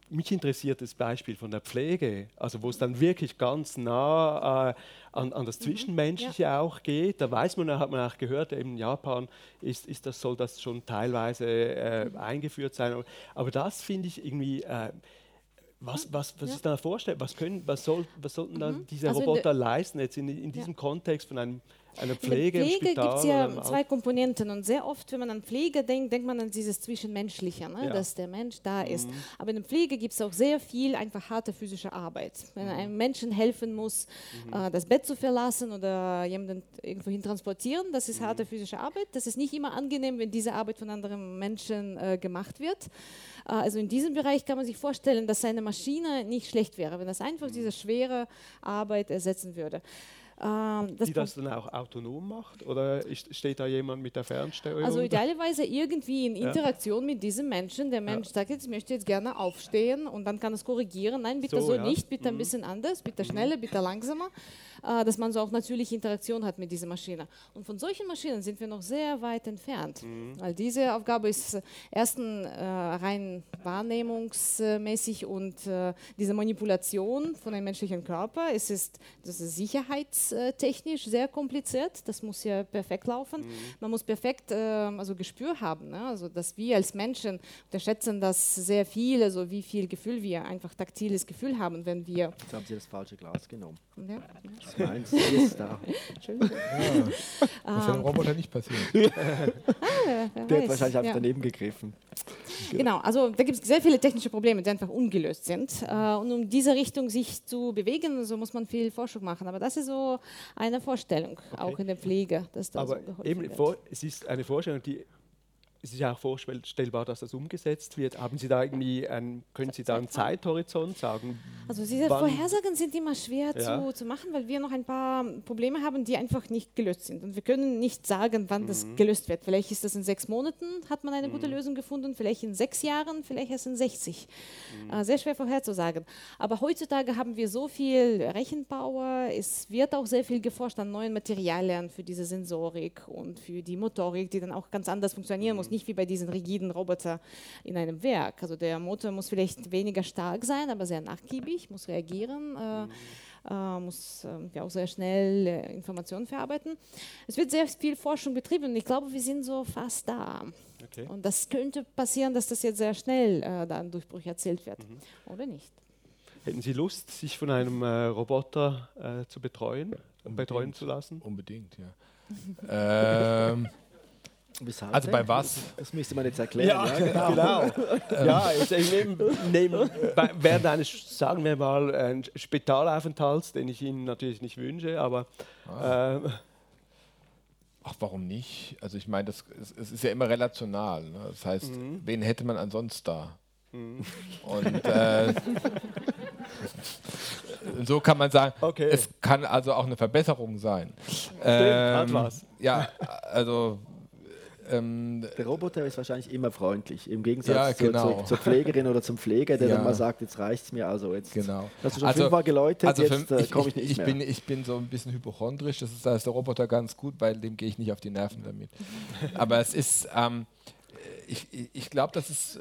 mich interessiert das Beispiel von der Pflege, also wo es dann wirklich ganz nah äh, an, an, das mhm. Zwischenmenschliche ja. auch geht. Da weiß man, hat man auch gehört, eben in Japan ist, ist das, soll das schon teilweise äh, mhm. eingeführt sein. Aber das finde ich irgendwie äh, was, was, was ja. ist da vorstellbar? Was, können, was, soll, was sollten mhm. dann diese also Roboter leisten, jetzt in, in diesem ja. Kontext von einem eine Pflege, in der Pflege gibt es ja zwei Komponenten und sehr oft, wenn man an Pflege denkt, denkt man an dieses Zwischenmenschliche, ne? ja. dass der Mensch da mhm. ist. Aber in der Pflege gibt es auch sehr viel einfach harte physische Arbeit. Wenn mhm. einem Menschen helfen muss, mhm. äh, das Bett zu verlassen oder jemanden irgendwohin transportieren, das ist harte mhm. physische Arbeit. Das ist nicht immer angenehm, wenn diese Arbeit von anderen Menschen äh, gemacht wird. Äh, also in diesem Bereich kann man sich vorstellen, dass eine Maschine nicht schlecht wäre, wenn das einfach mhm. diese schwere Arbeit ersetzen würde. Ähm, das die das dann auch autonom macht? Oder ist, steht da jemand mit der Fernsteuerung? Also idealerweise irgendwie in Interaktion ja. mit diesem Menschen. Der Mensch ja. sagt jetzt, ich möchte jetzt gerne aufstehen und dann kann es korrigieren. Nein, bitte so, so ja. nicht, bitte mhm. ein bisschen anders, bitte mhm. schneller, bitte langsamer. Äh, dass man so auch natürliche Interaktion hat mit dieser Maschine. Und von solchen Maschinen sind wir noch sehr weit entfernt. Mhm. Weil diese Aufgabe ist erstens äh, rein wahrnehmungsmäßig und äh, diese Manipulation von einem menschlichen Körper, es ist, das ist sicherheits technisch sehr kompliziert. Das muss ja perfekt laufen. Mhm. Man muss perfekt äh, also Gespür haben. Ne? Also, dass wir als Menschen unterschätzen das sehr viel, also wie viel Gefühl wir einfach taktiles Gefühl haben, wenn wir. Jetzt haben Sie das falsche Glas genommen. Ja. Das meins ist da. Schön. Ja. Das ist dem Roboter nicht passiert. ah, der hat wahrscheinlich einfach daneben gegriffen. Genau, also da gibt es sehr viele technische Probleme, die einfach ungelöst sind. Äh, und um diese Richtung sich zu bewegen, so muss man viel Forschung machen. Aber das ist so eine Vorstellung, okay. auch in der Pflege. Dass da Aber so eben, vor, es ist eine Vorstellung, die es ist ja auch vorstellbar, dass das umgesetzt wird. Haben Sie da irgendwie einen, können Sie da einen Zeithorizont sagen? Also diese Vorhersagen sind immer schwer ja. zu, zu machen, weil wir noch ein paar Probleme haben, die einfach nicht gelöst sind. Und wir können nicht sagen, wann mhm. das gelöst wird. Vielleicht ist das in sechs Monaten, hat man eine mhm. gute Lösung gefunden, vielleicht in sechs Jahren, vielleicht erst in 60. Mhm. Äh, sehr schwer vorherzusagen. Aber heutzutage haben wir so viel Rechenpower, es wird auch sehr viel geforscht an neuen Materialien für diese Sensorik und für die Motorik, die dann auch ganz anders funktionieren muss nicht wie bei diesen rigiden Robotern in einem Werk. Also der Motor muss vielleicht weniger stark sein, aber sehr nachgiebig, muss reagieren. Äh, äh, muss äh, ja auch sehr schnell äh, Informationen verarbeiten. Es wird sehr viel Forschung betrieben und ich glaube, wir sind so fast da. Okay. Und das könnte passieren, dass das jetzt sehr schnell äh, da ein Durchbruch erzählt wird, mhm. oder nicht? Hätten Sie Lust, sich von einem äh, Roboter äh, zu betreuen, Unbedingt. betreuen zu lassen? Unbedingt, ja. ähm, Weshalb also bei was? Das müsste man jetzt erklären. Ja, ja genau. genau. ja, jetzt neben, neben, während eines, sagen wir mal, ein Spitalaufenthalts, den ich Ihnen natürlich nicht wünsche, aber. Ah. Äh, Ach, warum nicht? Also ich meine, das, es, es ist ja immer relational. Ne? Das heißt, mhm. wen hätte man ansonsten da? Mhm. Und äh, so kann man sagen, okay. es kann also auch eine Verbesserung sein. Stimmt, ähm, hat was. Ja, also ähm, der Roboter ist wahrscheinlich immer freundlich, im Gegensatz ja, genau. zur, zur, Pflegerin oder zum Pfleger, der ja. dann mal sagt, jetzt reicht es mir, also jetzt genau. hast du schon also, fünfmal geläutet, also jetzt äh, komme ich nicht ich mehr. Bin, ich bin so ein bisschen hypochondrisch, das ist, da ist der Roboter ganz gut, weil dem gehe ich nicht auf die Nerven damit. Aber es ist, ähm, ich, ich glaube, das ist,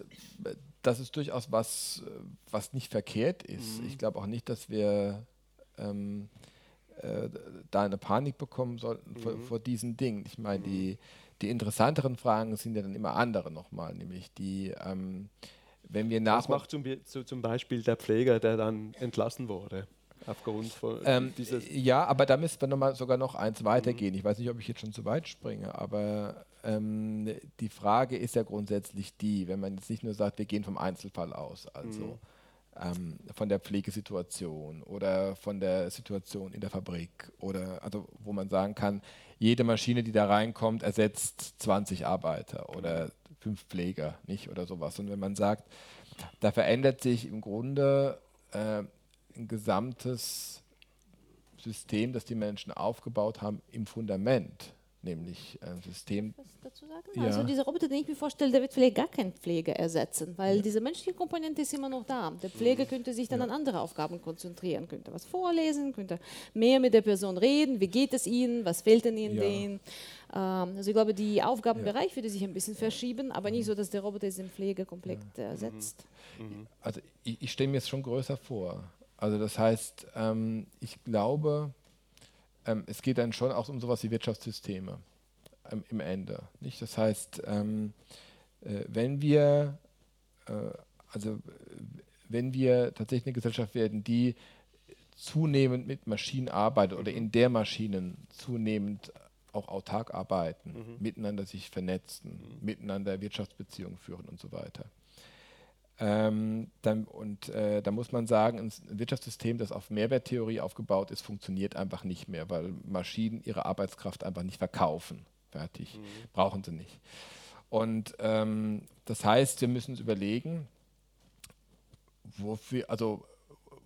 das ist durchaus was, was nicht verkehrt ist. Mhm. Ich glaube auch nicht, dass wir ähm, äh, da eine Panik bekommen sollten mhm. vor, vor, diesen Dingen. Ich meine, mhm. die die interessanteren Fragen sind ja dann immer andere nochmal, nämlich die, ähm, wenn wir nach. Was macht zum, zum Beispiel der Pfleger, der dann entlassen wurde? Aufgrund von ähm, dieses ja, aber da müssen wir noch mal sogar noch eins weitergehen. Mhm. Ich weiß nicht, ob ich jetzt schon zu weit springe, aber ähm, die Frage ist ja grundsätzlich die, wenn man jetzt nicht nur sagt, wir gehen vom Einzelfall aus, also mhm. ähm, von der Pflegesituation oder von der Situation in der Fabrik oder also wo man sagen kann, jede Maschine, die da reinkommt, ersetzt 20 Arbeiter oder fünf Pfleger, nicht oder sowas. Und wenn man sagt, da verändert sich im Grunde äh, ein gesamtes System, das die Menschen aufgebaut haben, im Fundament nämlich ein System. Was dazu sagen? Ja. Also dieser Roboter, den ich mir vorstelle, der wird vielleicht gar keinen Pfleger ersetzen, weil ja. diese menschliche Komponente ist immer noch da. Der Pfleger könnte sich dann ja. an andere Aufgaben konzentrieren, könnte was vorlesen, könnte mehr mit der Person reden, wie geht es ihnen, was fehlt denn ihnen denen. Ähm, also ich glaube, die Aufgabenbereich würde sich ein bisschen verschieben, aber nicht so, dass der Roboter den Pfleger komplett ersetzt. Mhm. Mhm. Also ich, ich stelle mir es schon größer vor. Also das heißt, ähm, ich glaube, ähm, es geht dann schon auch um sowas wie Wirtschaftssysteme ähm, im Ende. Nicht? Das heißt, ähm, äh, wenn wir äh, also wenn wir tatsächlich eine Gesellschaft werden, die zunehmend mit Maschinen arbeitet oder in der Maschinen zunehmend auch autark arbeiten, mhm. miteinander sich vernetzen, mhm. miteinander Wirtschaftsbeziehungen führen und so weiter, ähm, dann, und äh, da muss man sagen, ein Wirtschaftssystem, das auf Mehrwerttheorie aufgebaut ist, funktioniert einfach nicht mehr, weil Maschinen ihre Arbeitskraft einfach nicht verkaufen. Fertig. Mhm. Brauchen sie nicht. Und ähm, das heißt, wir müssen uns überlegen, wofür, also,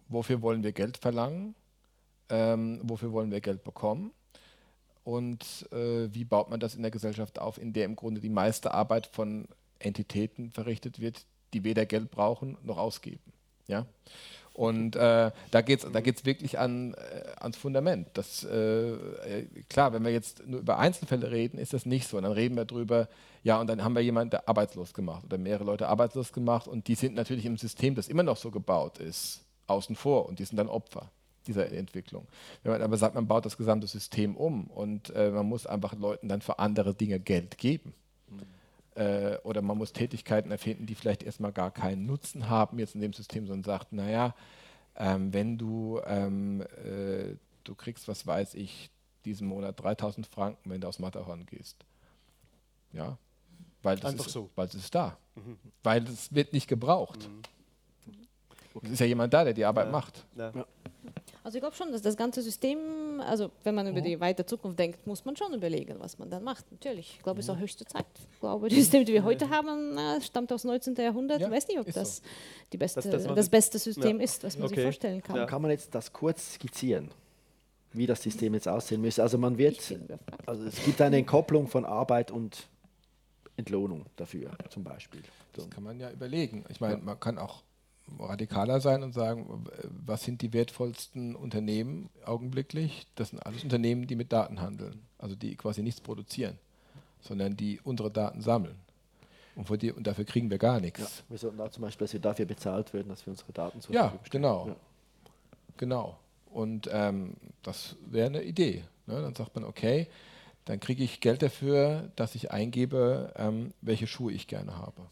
wofür wollen wir Geld verlangen, ähm, wofür wollen wir Geld bekommen und äh, wie baut man das in der Gesellschaft auf, in der im Grunde die meiste Arbeit von Entitäten verrichtet wird, die weder Geld brauchen noch ausgeben. Ja? Und äh, da geht es da geht's wirklich an, äh, ans Fundament. Das, äh, äh, klar, wenn wir jetzt nur über Einzelfälle reden, ist das nicht so. Und dann reden wir darüber, ja, und dann haben wir jemanden, der arbeitslos gemacht oder mehrere Leute arbeitslos gemacht und die sind natürlich im System, das immer noch so gebaut ist, außen vor und die sind dann Opfer dieser Entwicklung. Wenn man aber sagt, man baut das gesamte System um und äh, man muss einfach Leuten dann für andere Dinge Geld geben, äh, oder man muss Tätigkeiten erfinden, die vielleicht erstmal gar keinen Nutzen haben jetzt in dem System, sondern sagt, naja, ähm, wenn du, ähm, äh, du kriegst, was weiß ich, diesen Monat 3000 Franken, wenn du aus Matterhorn gehst. Ja, weil das Einfach ist, so. weil es ist da. Mhm. Weil es wird nicht gebraucht. Mhm. Es ist ja jemand da, der die Arbeit ja. macht. Ja. Also ich glaube schon, dass das ganze System, also wenn man über mhm. die weite Zukunft denkt, muss man schon überlegen, was man dann macht. Natürlich. Ich glaube, es ist auch höchste Zeit. Ich glaube, das System, das wir heute haben, stammt aus dem 19. Jahrhundert. Ja, ich weiß nicht, ob das, so. die beste, das, das, das beste System ja. ist, was man okay. sich vorstellen kann. Ja. Kann man jetzt das kurz skizzieren? wie das System jetzt aussehen müsste. Also man wird, also es gibt eine Entkopplung von Arbeit und Entlohnung dafür, zum Beispiel. Das kann man ja überlegen. Ich meine, man kann auch radikaler sein und sagen, was sind die wertvollsten Unternehmen augenblicklich? Das sind alles Unternehmen, die mit Daten handeln, also die quasi nichts produzieren, sondern die unsere Daten sammeln. Und, die, und dafür kriegen wir gar nichts. Ja, wir sollten da zum Beispiel, dass wir dafür bezahlt werden, dass wir unsere Daten zur ja, Genau. Ja, genau. Und ähm, das wäre eine Idee. Ne? Dann sagt man, okay, dann kriege ich Geld dafür, dass ich eingebe, ähm, welche Schuhe ich gerne habe.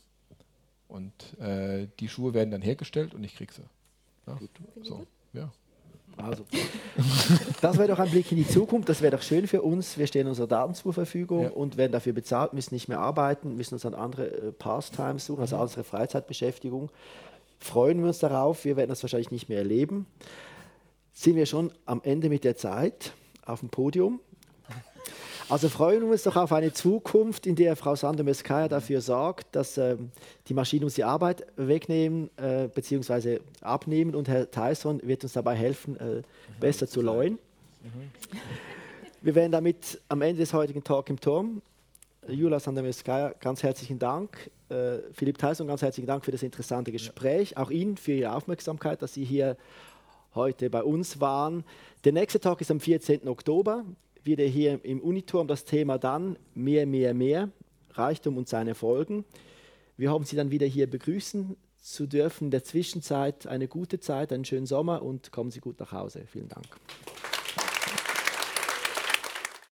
Und äh, die Schuhe werden dann hergestellt und ich kriege sie. Ja, gut. So, ja. Also, das wäre doch ein Blick in die Zukunft. Das wäre doch schön für uns. Wir stellen unsere Daten zur Verfügung ja. und werden dafür bezahlt, müssen nicht mehr arbeiten, müssen uns an andere äh, Pastimes suchen, also unsere Freizeitbeschäftigung. Freuen wir uns darauf. Wir werden das wahrscheinlich nicht mehr erleben. Sind wir schon am Ende mit der Zeit auf dem Podium? Also freuen wir uns doch auf eine Zukunft, in der Frau Sandomeskaya dafür sorgt, dass äh, die Maschinen uns die Arbeit wegnehmen äh, bzw. abnehmen und Herr Tyson wird uns dabei helfen, äh, besser zu leuen. Wir wären damit am Ende des heutigen Talk im Turm. Jula Sandomeskaya, ganz herzlichen Dank. Äh, Philipp Tyson, ganz herzlichen Dank für das interessante Gespräch. Auch Ihnen für Ihre Aufmerksamkeit, dass Sie hier heute bei uns waren. Der nächste Tag ist am 14. Oktober wieder hier im Uniturm das Thema dann mehr, mehr, mehr, Reichtum und seine Folgen. Wir hoffen, Sie dann wieder hier begrüßen zu dürfen. In der Zwischenzeit eine gute Zeit, einen schönen Sommer und kommen Sie gut nach Hause. Vielen Dank.